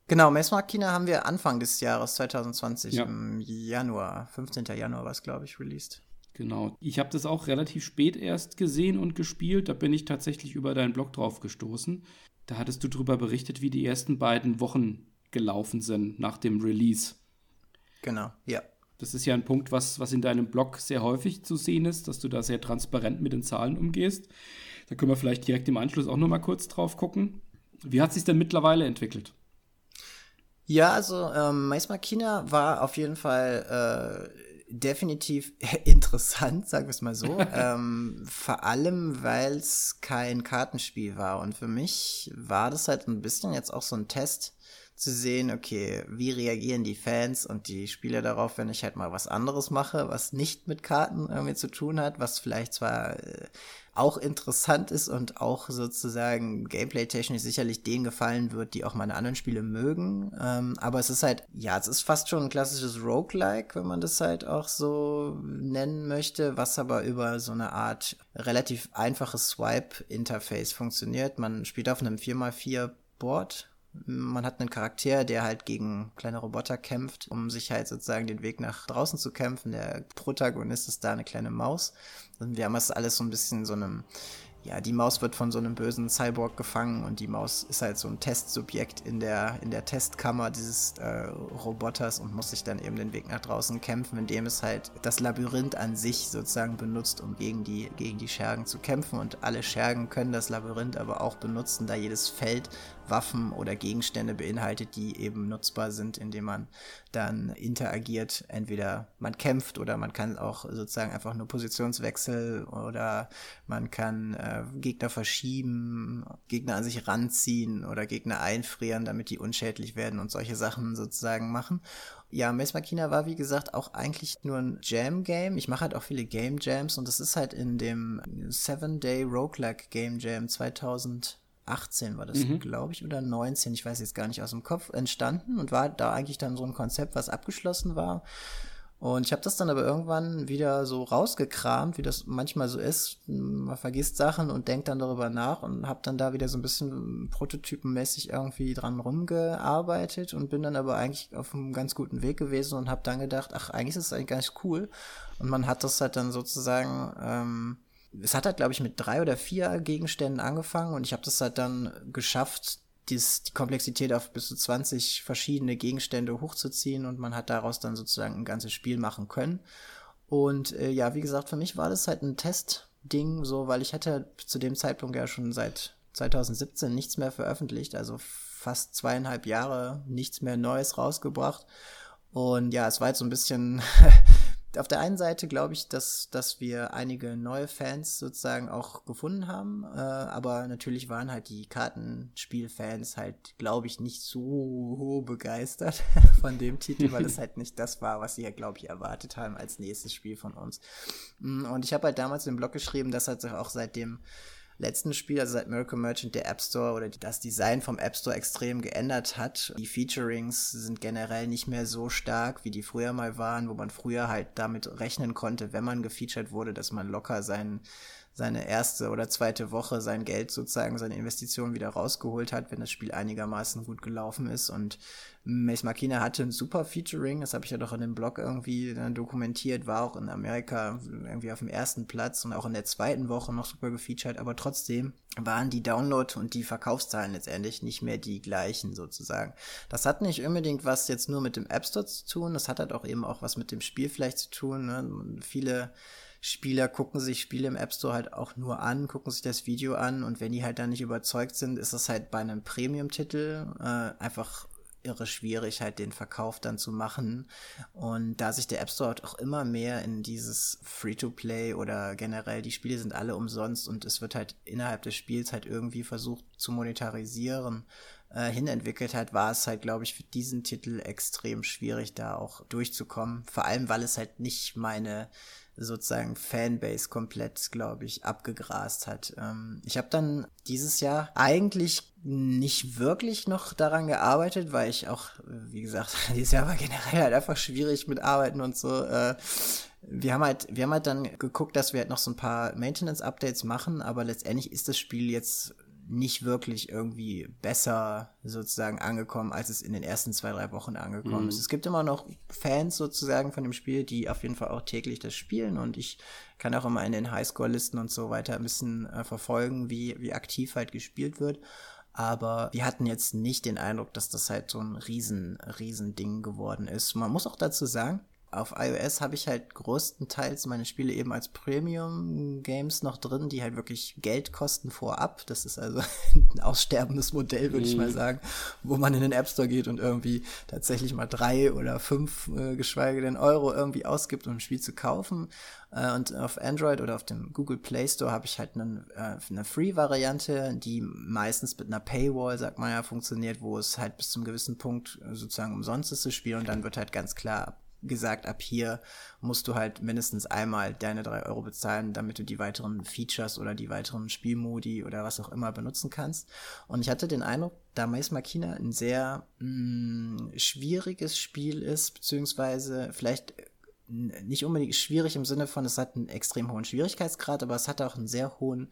Genau, Mace Makina haben wir Anfang des Jahres 2020 ja. im Januar, 15. Januar war es, glaube ich, released. Genau. Ich habe das auch relativ spät erst gesehen und gespielt. Da bin ich tatsächlich über deinen Blog drauf gestoßen. Da hattest du darüber berichtet, wie die ersten beiden Wochen gelaufen sind nach dem Release. Genau, ja. Das ist ja ein Punkt, was, was in deinem Blog sehr häufig zu sehen ist, dass du da sehr transparent mit den Zahlen umgehst. Da können wir vielleicht direkt im Anschluss auch nochmal kurz drauf gucken. Wie hat sich denn mittlerweile entwickelt? Ja, also ähm, Mais Machina war auf jeden Fall äh, definitiv (laughs) interessant, sagen wir es mal so. (laughs) ähm, vor allem, weil es kein Kartenspiel war. Und für mich war das halt ein bisschen jetzt auch so ein Test zu sehen, okay, wie reagieren die Fans und die Spieler darauf, wenn ich halt mal was anderes mache, was nicht mit Karten irgendwie zu tun hat, was vielleicht zwar äh, auch interessant ist und auch sozusagen gameplay-technisch sicherlich denen gefallen wird, die auch meine anderen Spiele mögen. Ähm, aber es ist halt, ja, es ist fast schon ein klassisches Roguelike, wenn man das halt auch so nennen möchte, was aber über so eine Art relativ einfaches Swipe-Interface funktioniert. Man spielt auf einem 4x4 Board Man hat einen Charakter, der halt gegen kleine Roboter kämpft, um sich halt sozusagen den Weg nach draußen zu kämpfen. Der Protagonist ist da eine kleine Maus. Und wir haben das alles so ein bisschen so einem ja, die Maus wird von so einem bösen Cyborg gefangen und die Maus ist halt so ein Testsubjekt in der, in der Testkammer dieses äh, Roboters und muss sich dann eben den Weg nach draußen kämpfen, indem es halt das Labyrinth an sich sozusagen benutzt, um gegen die, gegen die Schergen zu kämpfen. Und alle Schergen können das Labyrinth aber auch benutzen, da jedes Feld Waffen oder Gegenstände beinhaltet, die eben nutzbar sind, indem man dann interagiert. Entweder man kämpft oder man kann auch sozusagen einfach nur Positionswechsel oder man kann äh, Gegner verschieben, Gegner an sich ranziehen oder Gegner einfrieren, damit die unschädlich werden und solche Sachen sozusagen machen. Ja, Maze Machina war wie gesagt auch eigentlich nur ein Jam-Game. Ich mache halt auch viele Game Jams und das ist halt in dem Seven Day Roguelike Game Jam 2000 18 war das, mhm. glaube ich, oder 19, ich weiß jetzt gar nicht aus dem Kopf, entstanden und war da eigentlich dann so ein Konzept, was abgeschlossen war. Und ich habe das dann aber irgendwann wieder so rausgekramt, wie das manchmal so ist. Man vergisst Sachen und denkt dann darüber nach und habe dann da wieder so ein bisschen prototypenmäßig irgendwie dran rumgearbeitet und bin dann aber eigentlich auf einem ganz guten Weg gewesen und habe dann gedacht, ach, eigentlich ist das eigentlich nicht cool. Und man hat das halt dann sozusagen ähm, es hat halt, glaube ich, mit drei oder vier Gegenständen angefangen und ich habe das halt dann geschafft, dies, die Komplexität auf bis zu 20 verschiedene Gegenstände hochzuziehen und man hat daraus dann sozusagen ein ganzes Spiel machen können. Und äh, ja, wie gesagt, für mich war das halt ein Testding, so, weil ich hätte zu dem Zeitpunkt ja schon seit 2017 nichts mehr veröffentlicht, also fast zweieinhalb Jahre nichts mehr Neues rausgebracht. Und ja, es war jetzt so ein bisschen (laughs) auf der einen Seite glaube ich, dass, dass wir einige neue Fans sozusagen auch gefunden haben, äh, aber natürlich waren halt die Kartenspielfans halt, glaube ich, nicht so begeistert (laughs) von dem Titel, weil es (laughs) halt nicht das war, was sie ja, glaube ich, erwartet haben als nächstes Spiel von uns. Mm, und ich habe halt damals im Blog geschrieben, dass halt auch seitdem letzten Spiel, also seit Miracle Merchant, der App Store oder das Design vom App Store extrem geändert hat. Die Featurings sind generell nicht mehr so stark, wie die früher mal waren, wo man früher halt damit rechnen konnte, wenn man gefeatured wurde, dass man locker seinen seine erste oder zweite Woche sein Geld sozusagen, seine Investition wieder rausgeholt hat, wenn das Spiel einigermaßen gut gelaufen ist. Und Mace Makina hatte ein super Featuring, das habe ich ja doch in dem Blog irgendwie dokumentiert, war auch in Amerika irgendwie auf dem ersten Platz und auch in der zweiten Woche noch super gefeatured, aber trotzdem waren die Download- und die Verkaufszahlen letztendlich nicht mehr die gleichen sozusagen. Das hat nicht unbedingt was jetzt nur mit dem App Store zu tun, das hat halt auch eben auch was mit dem Spiel vielleicht zu tun. Ne? Viele Spieler gucken sich Spiele im App Store halt auch nur an, gucken sich das Video an und wenn die halt dann nicht überzeugt sind, ist es halt bei einem Premium-Titel äh, einfach irre schwierig, halt den Verkauf dann zu machen. Und da sich der App Store halt auch immer mehr in dieses Free-to-Play oder generell die Spiele sind alle umsonst und es wird halt innerhalb des Spiels halt irgendwie versucht zu monetarisieren, äh, hinentwickelt hat, war es halt, glaube ich, für diesen Titel extrem schwierig, da auch durchzukommen. Vor allem, weil es halt nicht meine sozusagen Fanbase komplett, glaube ich, abgegrast hat. Ähm, ich habe dann dieses Jahr eigentlich nicht wirklich noch daran gearbeitet, weil ich auch, wie gesagt, (laughs) dieses Jahr war generell halt einfach schwierig mit Arbeiten und so. Äh, wir haben halt, wir haben halt dann geguckt, dass wir halt noch so ein paar Maintenance-Updates machen, aber letztendlich ist das Spiel jetzt nicht wirklich irgendwie besser sozusagen angekommen, als es in den ersten zwei, drei Wochen angekommen mhm. ist. Es gibt immer noch Fans sozusagen von dem Spiel, die auf jeden Fall auch täglich das spielen und ich kann auch immer in den Highscore-Listen und so weiter ein bisschen äh, verfolgen, wie, wie aktiv halt gespielt wird. Aber wir hatten jetzt nicht den Eindruck, dass das halt so ein riesen, riesen Ding geworden ist. Man muss auch dazu sagen, auf iOS habe ich halt größtenteils meine Spiele eben als Premium-Games noch drin, die halt wirklich Geld kosten vorab. Das ist also (laughs) ein aussterbendes Modell, würde ich mal mhm. sagen, wo man in den App Store geht und irgendwie tatsächlich mal drei oder fünf, äh, geschweige denn Euro irgendwie ausgibt, um ein Spiel zu kaufen. Äh, und auf Android oder auf dem Google Play Store habe ich halt eine, äh, eine Free-Variante, die meistens mit einer Paywall, sagt man ja, funktioniert, wo es halt bis zum gewissen Punkt sozusagen umsonst ist zu spielen und dann wird halt ganz klar gesagt, ab hier musst du halt mindestens einmal deine drei Euro bezahlen, damit du die weiteren Features oder die weiteren Spielmodi oder was auch immer benutzen kannst. Und ich hatte den Eindruck, da Mais Machina ein sehr mh, mm, schwieriges Spiel ist, beziehungsweise vielleicht nicht unbedingt schwierig im Sinne von, es hat einen extrem hohen Schwierigkeitsgrad, aber es hat auch einen sehr hohen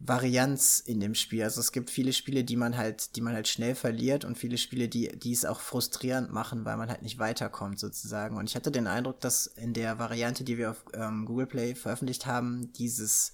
Varianz in dem Spiel. Also es gibt viele Spiele, die man halt, die man halt schnell verliert und viele Spiele, die, die es auch frustrierend machen, weil man halt nicht weiterkommt sozusagen. Und ich hatte den Eindruck, dass in der Variante, die wir auf ähm, Google Play veröffentlicht haben, dieses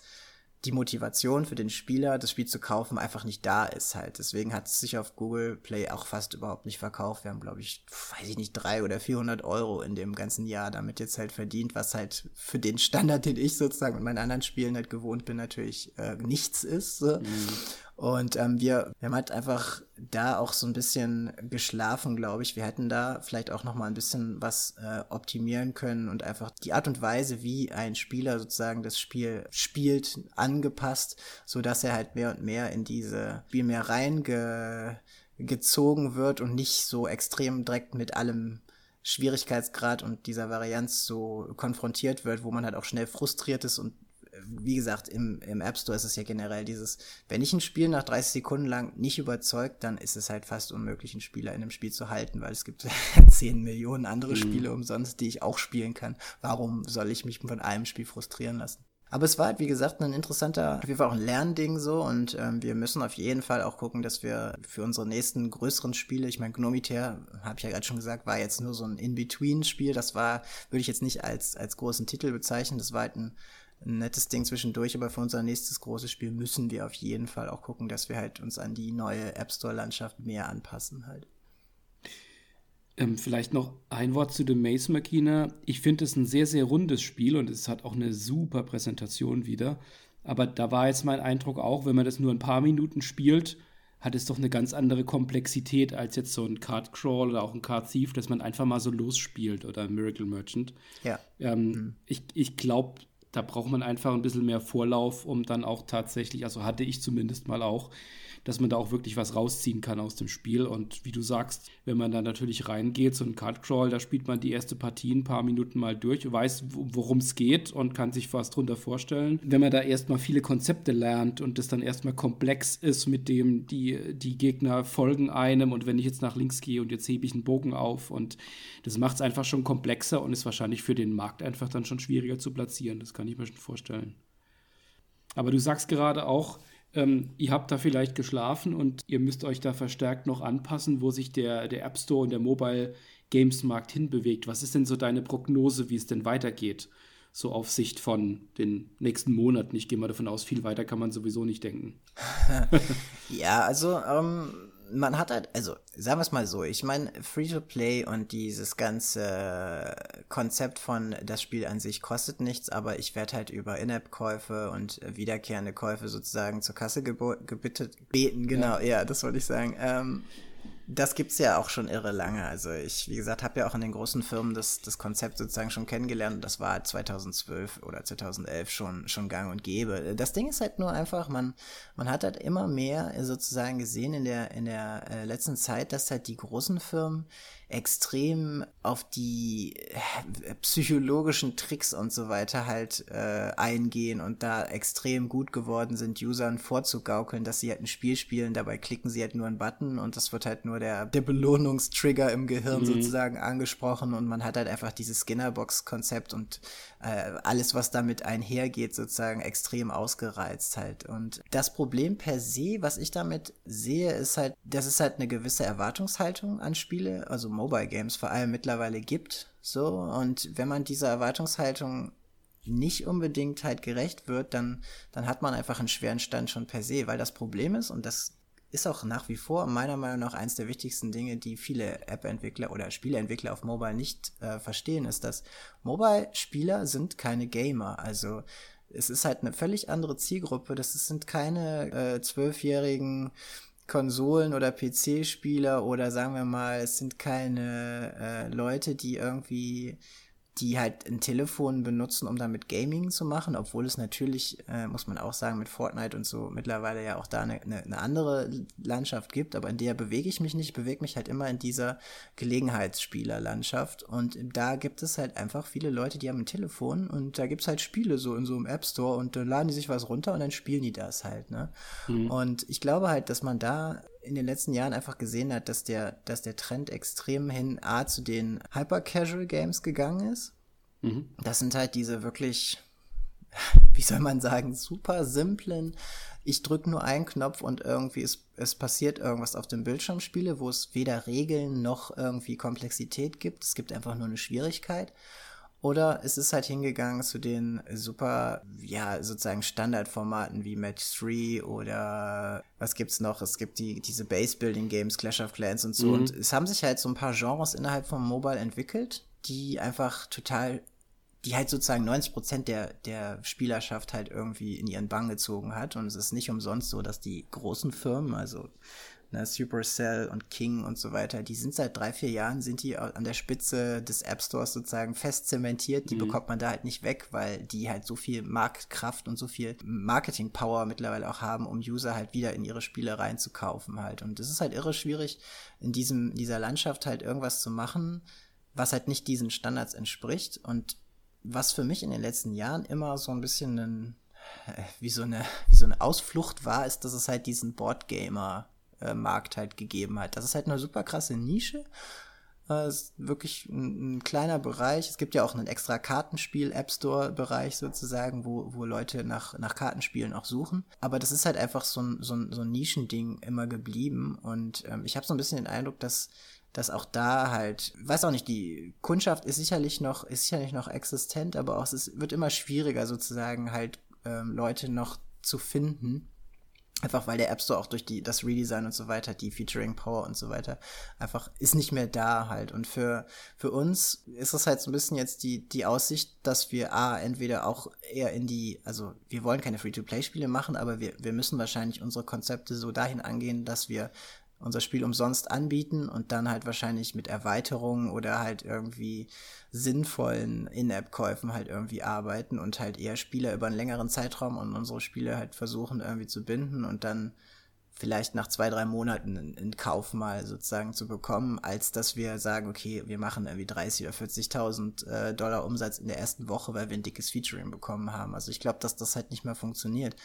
die Motivation für den Spieler, das Spiel zu kaufen, einfach nicht da ist halt. Deswegen hat es sich auf Google Play auch fast überhaupt nicht verkauft. Wir haben, glaube ich, weiß ich nicht, drei oder 400 Euro in dem ganzen Jahr damit jetzt halt verdient, was halt für den Standard, den ich sozusagen mit meinen anderen Spielen halt gewohnt bin, natürlich äh, nichts ist. So. Mhm. Und ähm, wir, wir haben halt einfach da auch so ein bisschen geschlafen, glaube ich. Wir hätten da vielleicht auch noch mal ein bisschen was äh, optimieren können und einfach die Art und Weise, wie ein Spieler sozusagen das Spiel spielt, angepasst, so dass er halt mehr und mehr in diese Spiel mehr reingezogen wird und nicht so extrem direkt mit allem Schwierigkeitsgrad und dieser Varianz so konfrontiert wird, wo man halt auch schnell frustriert ist und wie gesagt, im, im App Store ist es ja generell dieses, wenn ich ein Spiel nach 30 Sekunden lang nicht überzeugt, dann ist es halt fast unmöglich, einen Spieler in einem Spiel zu halten, weil es gibt (laughs) 10 Millionen andere mhm. Spiele umsonst, die ich auch spielen kann. Warum soll ich mich von einem Spiel frustrieren lassen? Aber es war halt, wie gesagt, ein interessanter, auf jeden Fall auch ein Lernding so und ähm, wir müssen auf jeden Fall auch gucken, dass wir für unsere nächsten größeren Spiele, ich meine, Gnomitaire, habe ich ja gerade schon gesagt, war jetzt nur so ein In-Between-Spiel, das war, würde ich jetzt nicht als, als großen Titel bezeichnen, das war halt ein ein nettes Ding zwischendurch, aber für unser nächstes großes Spiel müssen wir auf jeden Fall auch gucken, dass wir halt uns an die neue App Store Landschaft mehr anpassen halt. Ähm, vielleicht noch ein Wort zu dem Maze Machina. Ich finde es ein sehr, sehr rundes Spiel und es hat auch eine super Präsentation wieder. Aber da war jetzt mein Eindruck auch, wenn man das nur ein paar Minuten spielt, hat es doch eine ganz andere Komplexität als jetzt so ein Card Crawl oder auch ein Card Thief, dass man einfach mal so losspielt oder Miracle Merchant. Ja. Ähm, mhm. Ich, ich glaube, da braucht man einfach ein bisschen mehr Vorlauf, um dann auch tatsächlich, also hatte ich zumindest mal auch, dass man da auch wirklich was rausziehen kann aus dem Spiel. Und wie du sagst, wenn man dann natürlich reingeht, so ein Card Crawl, da spielt man die erste Partie ein paar Minuten mal durch, weiß, worum es geht und kann sich was drunter vorstellen. Wenn man da erstmal viele Konzepte lernt und das dann erstmal komplex ist, mit dem die, die Gegner folgen einem und wenn ich jetzt nach links gehe und jetzt hebe ich einen Bogen auf und das macht es einfach schon komplexer und ist wahrscheinlich für den Markt einfach dann schon schwieriger zu platzieren. Das kann ich mir schon vorstellen. Aber du sagst gerade auch, ähm, ihr habt da vielleicht geschlafen und ihr müsst euch da verstärkt noch anpassen, wo sich der, der App Store und der Mobile Games Markt hinbewegt. Was ist denn so deine Prognose, wie es denn weitergeht? So auf Sicht von den nächsten Monaten. Ich gehe mal davon aus, viel weiter kann man sowieso nicht denken. (laughs) ja, also ähm, man hat halt, also sagen wir es mal so, ich meine, Free-to-Play und dieses ganze Konzept von das Spiel an sich kostet nichts, aber ich werde halt über In-App-Käufe und wiederkehrende Käufe sozusagen zur Kasse gebittet, beten, genau, ja, ja das wollte ich sagen. Ähm, das gibt's ja auch schon irre lange. Also ich, wie gesagt, habe ja auch in den großen Firmen das, das Konzept sozusagen schon kennengelernt. Das war 2012 oder 2011 schon, schon gang und gäbe. Das Ding ist halt nur einfach, man, man hat halt immer mehr sozusagen gesehen in der, in der äh, letzten Zeit, dass halt die großen Firmen extrem auf die äh, psychologischen Tricks und so weiter halt äh, eingehen und da extrem gut geworden sind, Usern vorzugaukeln, dass sie halt ein Spiel spielen, dabei klicken sie halt nur einen Button und das wird halt nur der, der Belohnungstrigger im Gehirn mhm. sozusagen angesprochen und man hat halt einfach dieses Skinnerbox-Konzept und äh, alles, was damit einhergeht, sozusagen extrem ausgereizt halt. Und das Problem per se, was ich damit sehe, ist halt, dass es halt eine gewisse Erwartungshaltung an Spiele, also Mobile Games vor allem mittlerweile gibt. So, und wenn man dieser Erwartungshaltung nicht unbedingt halt gerecht wird, dann, dann hat man einfach einen schweren Stand schon per se, weil das Problem ist, und das ist auch nach wie vor meiner Meinung nach eins der wichtigsten Dinge, die viele App-Entwickler oder Spieleentwickler auf Mobile nicht äh, verstehen, ist, dass Mobile-Spieler sind keine Gamer. Also es ist halt eine völlig andere Zielgruppe. Das sind keine äh, zwölfjährigen Konsolen- oder PC-Spieler oder sagen wir mal, es sind keine äh, Leute, die irgendwie die halt ein Telefon benutzen, um damit Gaming zu machen, obwohl es natürlich, äh, muss man auch sagen, mit Fortnite und so mittlerweile ja auch da eine, eine, eine andere Landschaft gibt, aber in der bewege ich mich nicht, bewege mich halt immer in dieser Gelegenheitsspielerlandschaft und da gibt es halt einfach viele Leute, die haben ein Telefon und da gibt's halt Spiele so in so einem App Store und dann laden die sich was runter und dann spielen die das halt, ne? Mhm. Und ich glaube halt, dass man da in den letzten Jahren einfach gesehen hat, dass der, dass der Trend extrem hin A zu den Hyper-Casual-Games gegangen ist. Mhm. Das sind halt diese wirklich, (laughs) wie soll man sagen, super simplen ich drücke nur einen Knopf und irgendwie es, es passiert irgendwas auf dem Bildschirm spiele, wo es weder Regeln noch irgendwie Komplexität gibt. Es gibt einfach nur eine Schwierigkeit. Oder es ist halt hingegangen zu den super, ja, sozusagen Standardformaten wie Match 3 oder was gibt's noch? Es gibt die, diese Base-Building-Games, Clash of Clans und so. Mhm. Und es haben sich halt so ein paar Genres innerhalb vom Mobile entwickelt, die einfach total die halt sozusagen 90 Prozent der, der Spielerschaft halt irgendwie in ihren Bann gezogen hat. Und es ist nicht umsonst so, dass die großen Firmen, also ne, Supercell und King und so weiter, die sind seit drei, vier Jahren, sind die an der Spitze des App Stores sozusagen fest zementiert. Die mhm. bekommt man da halt nicht weg, weil die halt so viel Marktkraft und so viel Marketing-Power mittlerweile auch haben, um User halt wieder in ihre Spiele reinzukaufen halt. Und es ist halt irre schwierig, in diesem, dieser Landschaft halt irgendwas zu machen, was halt nicht diesen Standards entspricht. Und was für mich in den letzten Jahren immer so ein bisschen ein, äh, wie so eine, wie so eine Ausflucht war, ist, dass es halt diesen Boardgamer-Markt halt gegeben hat. Das ist halt eine super krasse Nische. Äh, ist wirklich ein, ein, kleiner Bereich. Es gibt ja auch einen extra Kartenspiel-App Store-Bereich sozusagen, wo, wo Leute nach, nach Kartenspielen auch suchen. Aber das ist halt einfach so ein, so ein, so ein Nischending immer geblieben. Und ähm, ich habe so ein bisschen den Eindruck, dass dass auch da halt, weiß auch nicht, die Kundschaft ist sicherlich noch, ist sicherlich noch existent, aber auch es ist, wird immer schwieriger sozusagen halt ähm, Leute noch zu finden. Einfach weil der App Store auch durch die, das Redesign und so weiter, die Featuring Power und so weiter, einfach ist nicht mehr da halt. Und für, für uns ist es halt so ein bisschen jetzt die, die Aussicht, dass wir A, entweder auch eher in die, also wir wollen keine Free-to-Play-Spiele machen, aber wir, wir müssen wahrscheinlich unsere Konzepte so dahin angehen, dass wir unser Spiel umsonst anbieten und dann halt wahrscheinlich mit Erweiterungen oder halt irgendwie sinnvollen In-App-Käufen halt irgendwie arbeiten und halt eher Spieler über einen längeren Zeitraum und unsere Spiele halt versuchen irgendwie zu binden und dann vielleicht nach zwei, drei Monaten in, Kauf mal sozusagen zu bekommen, als dass wir sagen, okay, wir machen irgendwie 30 oder 40.000 äh, Dollar Umsatz in der ersten Woche, weil wir ein dickes Featuring bekommen haben. Also ich glaube, dass das halt nicht mehr funktioniert.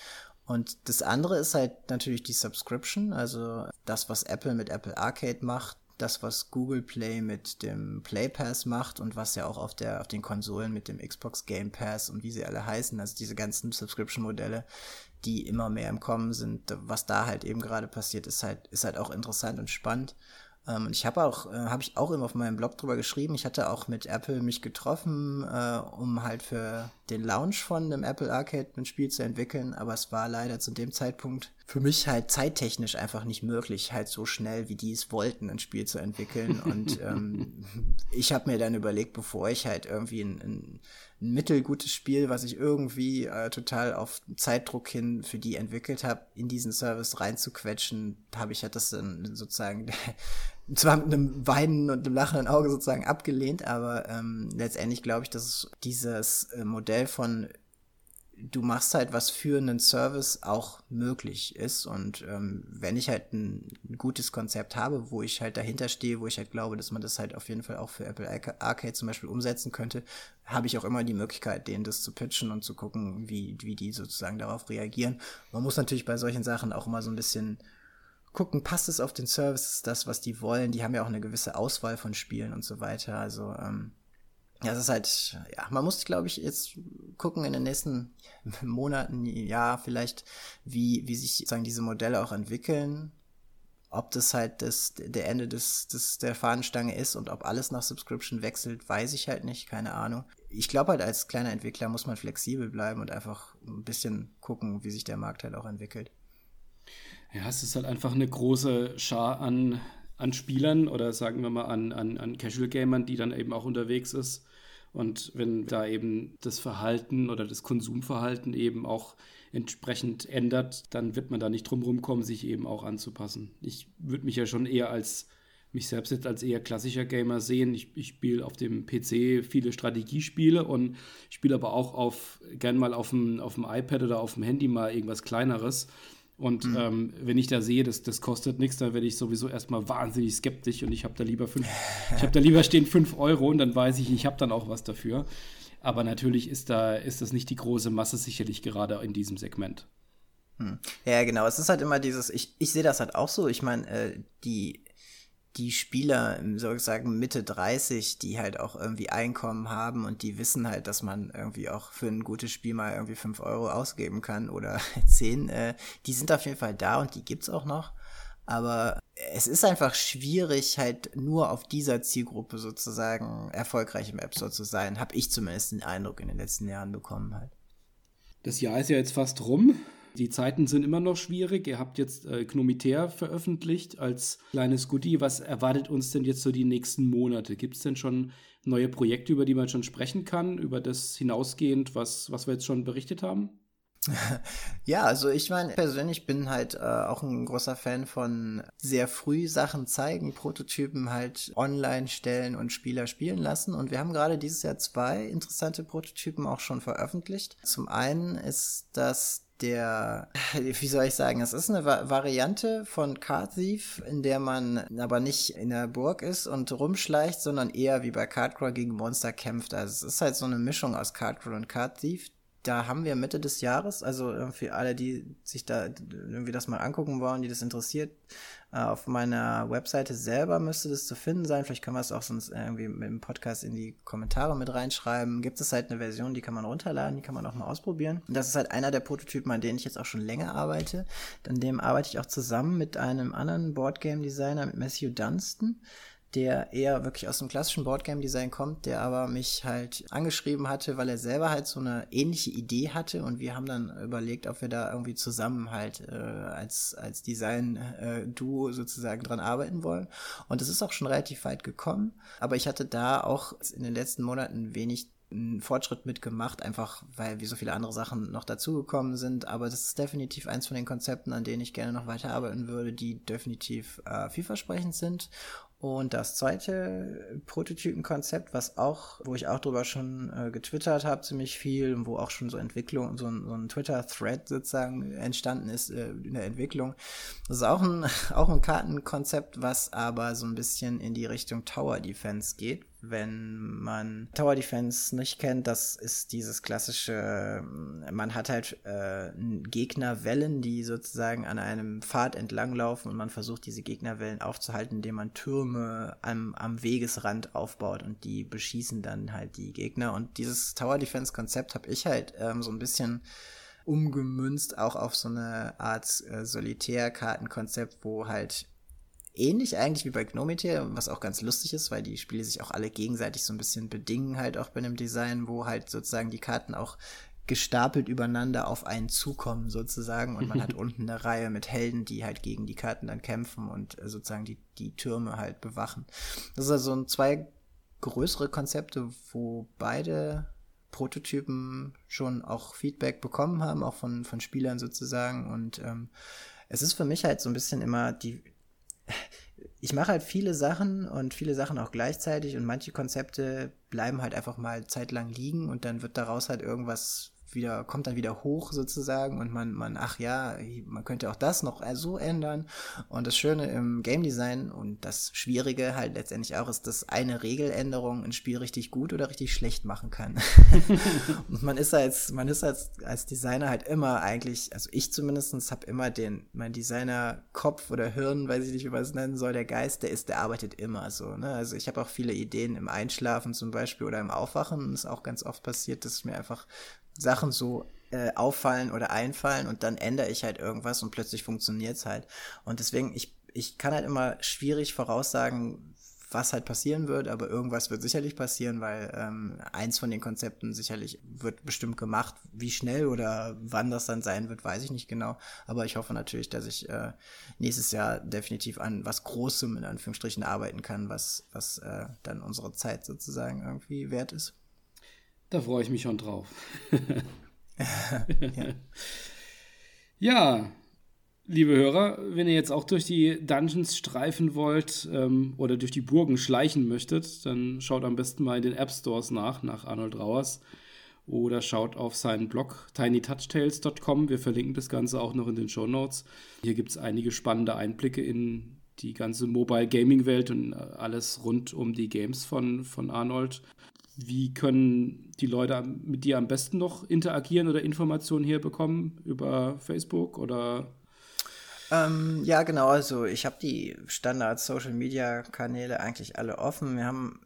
Und das andere ist halt natürlich die Subscription, also das, was Apple mit Apple Arcade macht, das, was Google Play mit dem Play Pass macht und was ja auch auf der, auf den Konsolen mit dem Xbox Game Pass und wie sie alle heißen, also diese ganzen Subscription-Modelle, die immer mehr im Kommen sind, was da halt eben gerade passiert, ist halt, ist halt auch interessant und spannend. Ähm, ich habe auch, äh, habe ich auch immer auf meinem Blog drüber geschrieben. Ich hatte auch mit Apple mich getroffen, äh, um halt für den Launch von einem Apple Arcade ein Spiel zu entwickeln, aber es war leider zu dem Zeitpunkt für mich halt zeittechnisch einfach nicht möglich, halt so schnell wie die es wollten, ein Spiel zu entwickeln. (laughs) Und ähm, ich habe mir dann überlegt, bevor ich halt irgendwie ein, ein, ein mittelgutes Spiel, was ich irgendwie äh, total auf Zeitdruck hin für die entwickelt habe, in diesen Service reinzuquetschen, habe ich halt das dann sozusagen (laughs) zwar mit einem weinenden und einem lachenden Auge sozusagen abgelehnt, aber ähm, letztendlich glaube ich, dass dieses äh, Modell von du machst halt was für einen Service auch möglich ist. Und ähm, wenn ich halt ein, ein, gutes Konzept habe, wo ich halt dahinter stehe, wo ich halt glaube, dass man das halt auf jeden Fall auch für Apple Arcade zum Beispiel umsetzen könnte, habe ich auch immer die Möglichkeit, denen das zu pitchen und zu gucken, wie, wie die sozusagen darauf reagieren. Man muss natürlich bei solchen Sachen auch immer so ein bisschen gucken, passt es auf den Service, ist das, was die wollen. Die haben ja auch eine gewisse Auswahl von Spielen und so weiter. Also ähm, ja, es ist halt, ja, man muss, glaube ich, jetzt gucken in den nächsten (laughs) Monaten, ja, vielleicht, wie, wie sich sozusagen diese Modelle auch entwickeln. Ob das halt das, der Ende des, des, der Fahnenstange ist und ob alles nach Subscription wechselt, weiß ich halt nicht, keine Ahnung. Ich glaube halt, als kleiner Entwickler muss man flexibel bleiben und einfach ein bisschen gucken, wie sich der Markt halt auch entwickelt. Ja, es ist halt einfach eine große Schar an, an Spielern oder sagen wir mal an, an, an Casual-Gamern, die dann eben auch unterwegs ist und wenn da eben das Verhalten oder das Konsumverhalten eben auch entsprechend ändert, dann wird man da nicht drum rumkommen, sich eben auch anzupassen. Ich würde mich ja schon eher als mich selbst jetzt als eher klassischer Gamer sehen. Ich, ich spiele auf dem PC viele Strategiespiele und spiele aber auch auf gern mal auf dem, auf dem iPad oder auf dem Handy mal irgendwas kleineres. Und mhm. ähm, wenn ich da sehe, das, das kostet nichts, dann werde ich sowieso erstmal wahnsinnig skeptisch und ich habe da lieber fünf, (laughs) ich habe da lieber stehen fünf Euro und dann weiß ich, ich habe dann auch was dafür. Aber natürlich ist da, ist das nicht die große Masse sicherlich gerade in diesem Segment. Hm. Ja, genau. Es ist halt immer dieses, ich, ich sehe das halt auch so. Ich meine, äh, die die Spieler, sozusagen Mitte 30, die halt auch irgendwie Einkommen haben und die wissen halt, dass man irgendwie auch für ein gutes Spiel mal irgendwie 5 Euro ausgeben kann oder (laughs) 10, äh, die sind auf jeden Fall da und die gibt's auch noch. Aber es ist einfach schwierig, halt nur auf dieser Zielgruppe sozusagen erfolgreich im App Store zu sein, habe ich zumindest den Eindruck in den letzten Jahren bekommen halt. Das Jahr ist ja jetzt fast rum. Die Zeiten sind immer noch schwierig. Ihr habt jetzt äh, Gnomitaire veröffentlicht als kleines Goodie. Was erwartet uns denn jetzt so die nächsten Monate? Gibt es denn schon neue Projekte, über die man schon sprechen kann, über das hinausgehend, was, was wir jetzt schon berichtet haben? (laughs) Ja, also ich meine, persönlich bin halt äh, auch ein großer Fan von sehr früh Sachen zeigen, Prototypen halt online stellen und Spieler spielen lassen. Und wir haben gerade dieses Jahr zwei interessante Prototypen auch schon veröffentlicht. Zum einen ist das der, (laughs) wie soll ich sagen, es ist eine Va Variante von Card Thief, in der man aber nicht in der Burg ist und rumschleicht, sondern eher wie bei Cardcrawl gegen Monster kämpft. Also es ist halt so eine Mischung aus Cardcrawl und Card Thief, da haben wir Mitte des Jahres, also für alle, die sich da irgendwie das mal angucken wollen, die das interessiert, äh, auf meiner Webseite selber müsste das zu finden sein. Vielleicht können wir es auch sonst irgendwie mit dem Podcast in die Kommentare mit reinschreiben. Gibt es halt eine Version, die kann man runterladen, die kann man auch mal ausprobieren. Und das ist halt einer der Prototypen, an denen ich jetzt auch schon länger arbeite. An dem arbeite ich auch zusammen mit einem anderen Boardgame-Designer, mit Matthew Dunstan der eher wirklich aus dem klassischen Boardgame-Design kommt, der aber mich halt angeschrieben hatte, weil er selber halt so eine ähnliche Idee hatte und wir haben dann überlegt, ob wir da irgendwie zusammen halt äh, als, als Design-Duo sozusagen dran arbeiten wollen. Und es ist auch schon relativ weit gekommen, aber ich hatte da auch in den letzten Monaten wenig einen Fortschritt mitgemacht, einfach weil wie so viele andere Sachen noch dazugekommen sind. Aber das ist definitiv eins von den Konzepten, an denen ich gerne noch weiterarbeiten würde, die definitiv äh, vielversprechend sind und das zweite Prototypenkonzept, was auch, wo ich auch drüber schon äh, getwittert habe, ziemlich viel, wo auch schon so Entwicklung, so ein, so ein Twitter-Thread sozusagen entstanden ist äh, in der Entwicklung. Das ist auch ein, (laughs) auch ein Kartenkonzept, was aber so ein bisschen in die Richtung Tower Defense geht, wenn man Tower Defense nicht kennt, das ist dieses klassische, man hat halt äh, Gegnerwellen, die sozusagen an einem Pfad entlanglaufen und man versucht diese Gegnerwellen aufzuhalten, indem man Türme am, am Wegesrand aufbaut und die beschießen dann halt die Gegner. Und dieses Tower Defense Konzept habe ich halt ähm, so ein bisschen umgemünzt auch auf so eine Art äh, Solitärkartenkonzept, wo halt ähnlich eigentlich wie bei Gnomite, was auch ganz lustig ist, weil die Spiele sich auch alle gegenseitig so ein bisschen bedingen halt auch bei einem Design, wo halt sozusagen die Karten auch gestapelt übereinander auf einen zukommen sozusagen und man hat (laughs) unten eine Reihe mit Helden, die halt gegen die Karten dann kämpfen und äh, sozusagen die, die Türme halt bewachen. Das ist also zwei größere Konzepte, wo beide Prototypen schon auch Feedback bekommen haben, auch von, von Spielern sozusagen und ähm, es ist für mich halt so ein bisschen immer die, ich mache halt viele Sachen und viele Sachen auch gleichzeitig und manche Konzepte bleiben halt einfach mal zeitlang liegen und dann wird daraus halt irgendwas wieder, kommt dann wieder hoch sozusagen und man, man, ach ja, man könnte auch das noch so ändern. Und das Schöne im Game Design und das Schwierige halt letztendlich auch ist, dass eine Regeländerung ein Spiel richtig gut oder richtig schlecht machen kann. (laughs) und man ist als, man ist als, als Designer halt immer eigentlich, also ich zumindestens habe immer den, mein Designer-Kopf oder Hirn, weiß ich nicht, wie man es nennen soll, der Geist, der ist, der arbeitet immer so. Ne? Also ich habe auch viele Ideen im Einschlafen zum Beispiel oder im Aufwachen. Das ist auch ganz oft passiert, dass ich mir einfach Sachen so äh, auffallen oder einfallen und dann ändere ich halt irgendwas und plötzlich funktioniert es halt. Und deswegen, ich, ich kann halt immer schwierig voraussagen, was halt passieren wird, aber irgendwas wird sicherlich passieren, weil ähm, eins von den Konzepten sicherlich wird bestimmt gemacht. Wie schnell oder wann das dann sein wird, weiß ich nicht genau. Aber ich hoffe natürlich, dass ich äh, nächstes Jahr definitiv an was Großem in Anführungsstrichen arbeiten kann, was, was äh, dann unsere Zeit sozusagen irgendwie wert ist. Da freue ich mich schon drauf. (laughs) ja. ja. liebe Hörer, wenn ihr jetzt auch durch die Dungeons streifen wollt ähm, oder durch die Burgen schleichen möchtet, dann schaut am besten mal in den App Stores nach, nach Arnold Rauers. Oder schaut auf seinen Blog tinytouchtales.com. Wir verlinken das Ganze auch noch in den Show Notes. Hier gibt es einige spannende Einblicke in die ganze Mobile Gaming Welt und alles rund um die Games von, von Arnold. Wie können die Leute mit dir am besten noch interagieren oder Informationen hier bekommen? Über Facebook oder? Ähm, ja, genau. Also ich habe die Standard-Social-Media-Kanäle eigentlich alle offen. Wir haben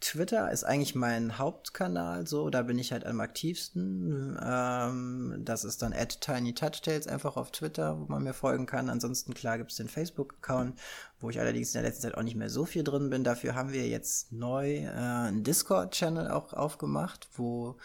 Twitter ist eigentlich mein Hauptkanal, so, da bin ich halt am aktivsten. Ähm, das ist dann at tinytouchtales einfach auf Twitter, wo man mir folgen kann. Ansonsten, klar, gibt es den Facebook-Account, wo ich allerdings in der letzten Zeit auch nicht mehr so viel drin bin. Dafür haben wir jetzt neu äh, einen Discord-Channel auch aufgemacht, wo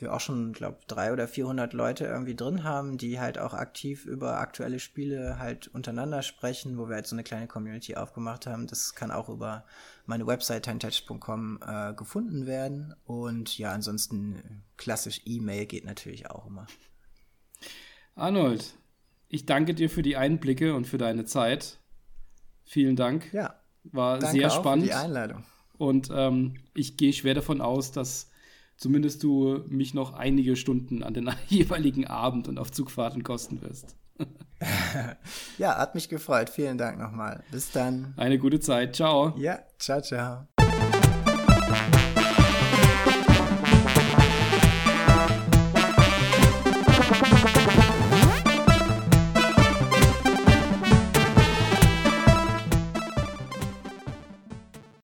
wir auch schon, glaube drei oder 400 Leute irgendwie drin haben, die halt auch aktiv über aktuelle Spiele halt untereinander sprechen, wo wir halt so eine kleine Community aufgemacht haben. Das kann auch über meine Website tinetouch.com äh, gefunden werden. Und ja, ansonsten klassisch E-Mail geht natürlich auch immer. Arnold, ich danke dir für die Einblicke und für deine Zeit. Vielen Dank. Ja. War sehr spannend. Für die Einladung. Und ähm, ich gehe schwer davon aus, dass zumindest du mich noch einige Stunden an den (laughs) jeweiligen Abend und auf Zugfahrten kosten wirst. (laughs) ja, hat mich gefreut. Vielen Dank nochmal. Bis dann. Eine gute Zeit. Ciao. Ja, ciao, ciao.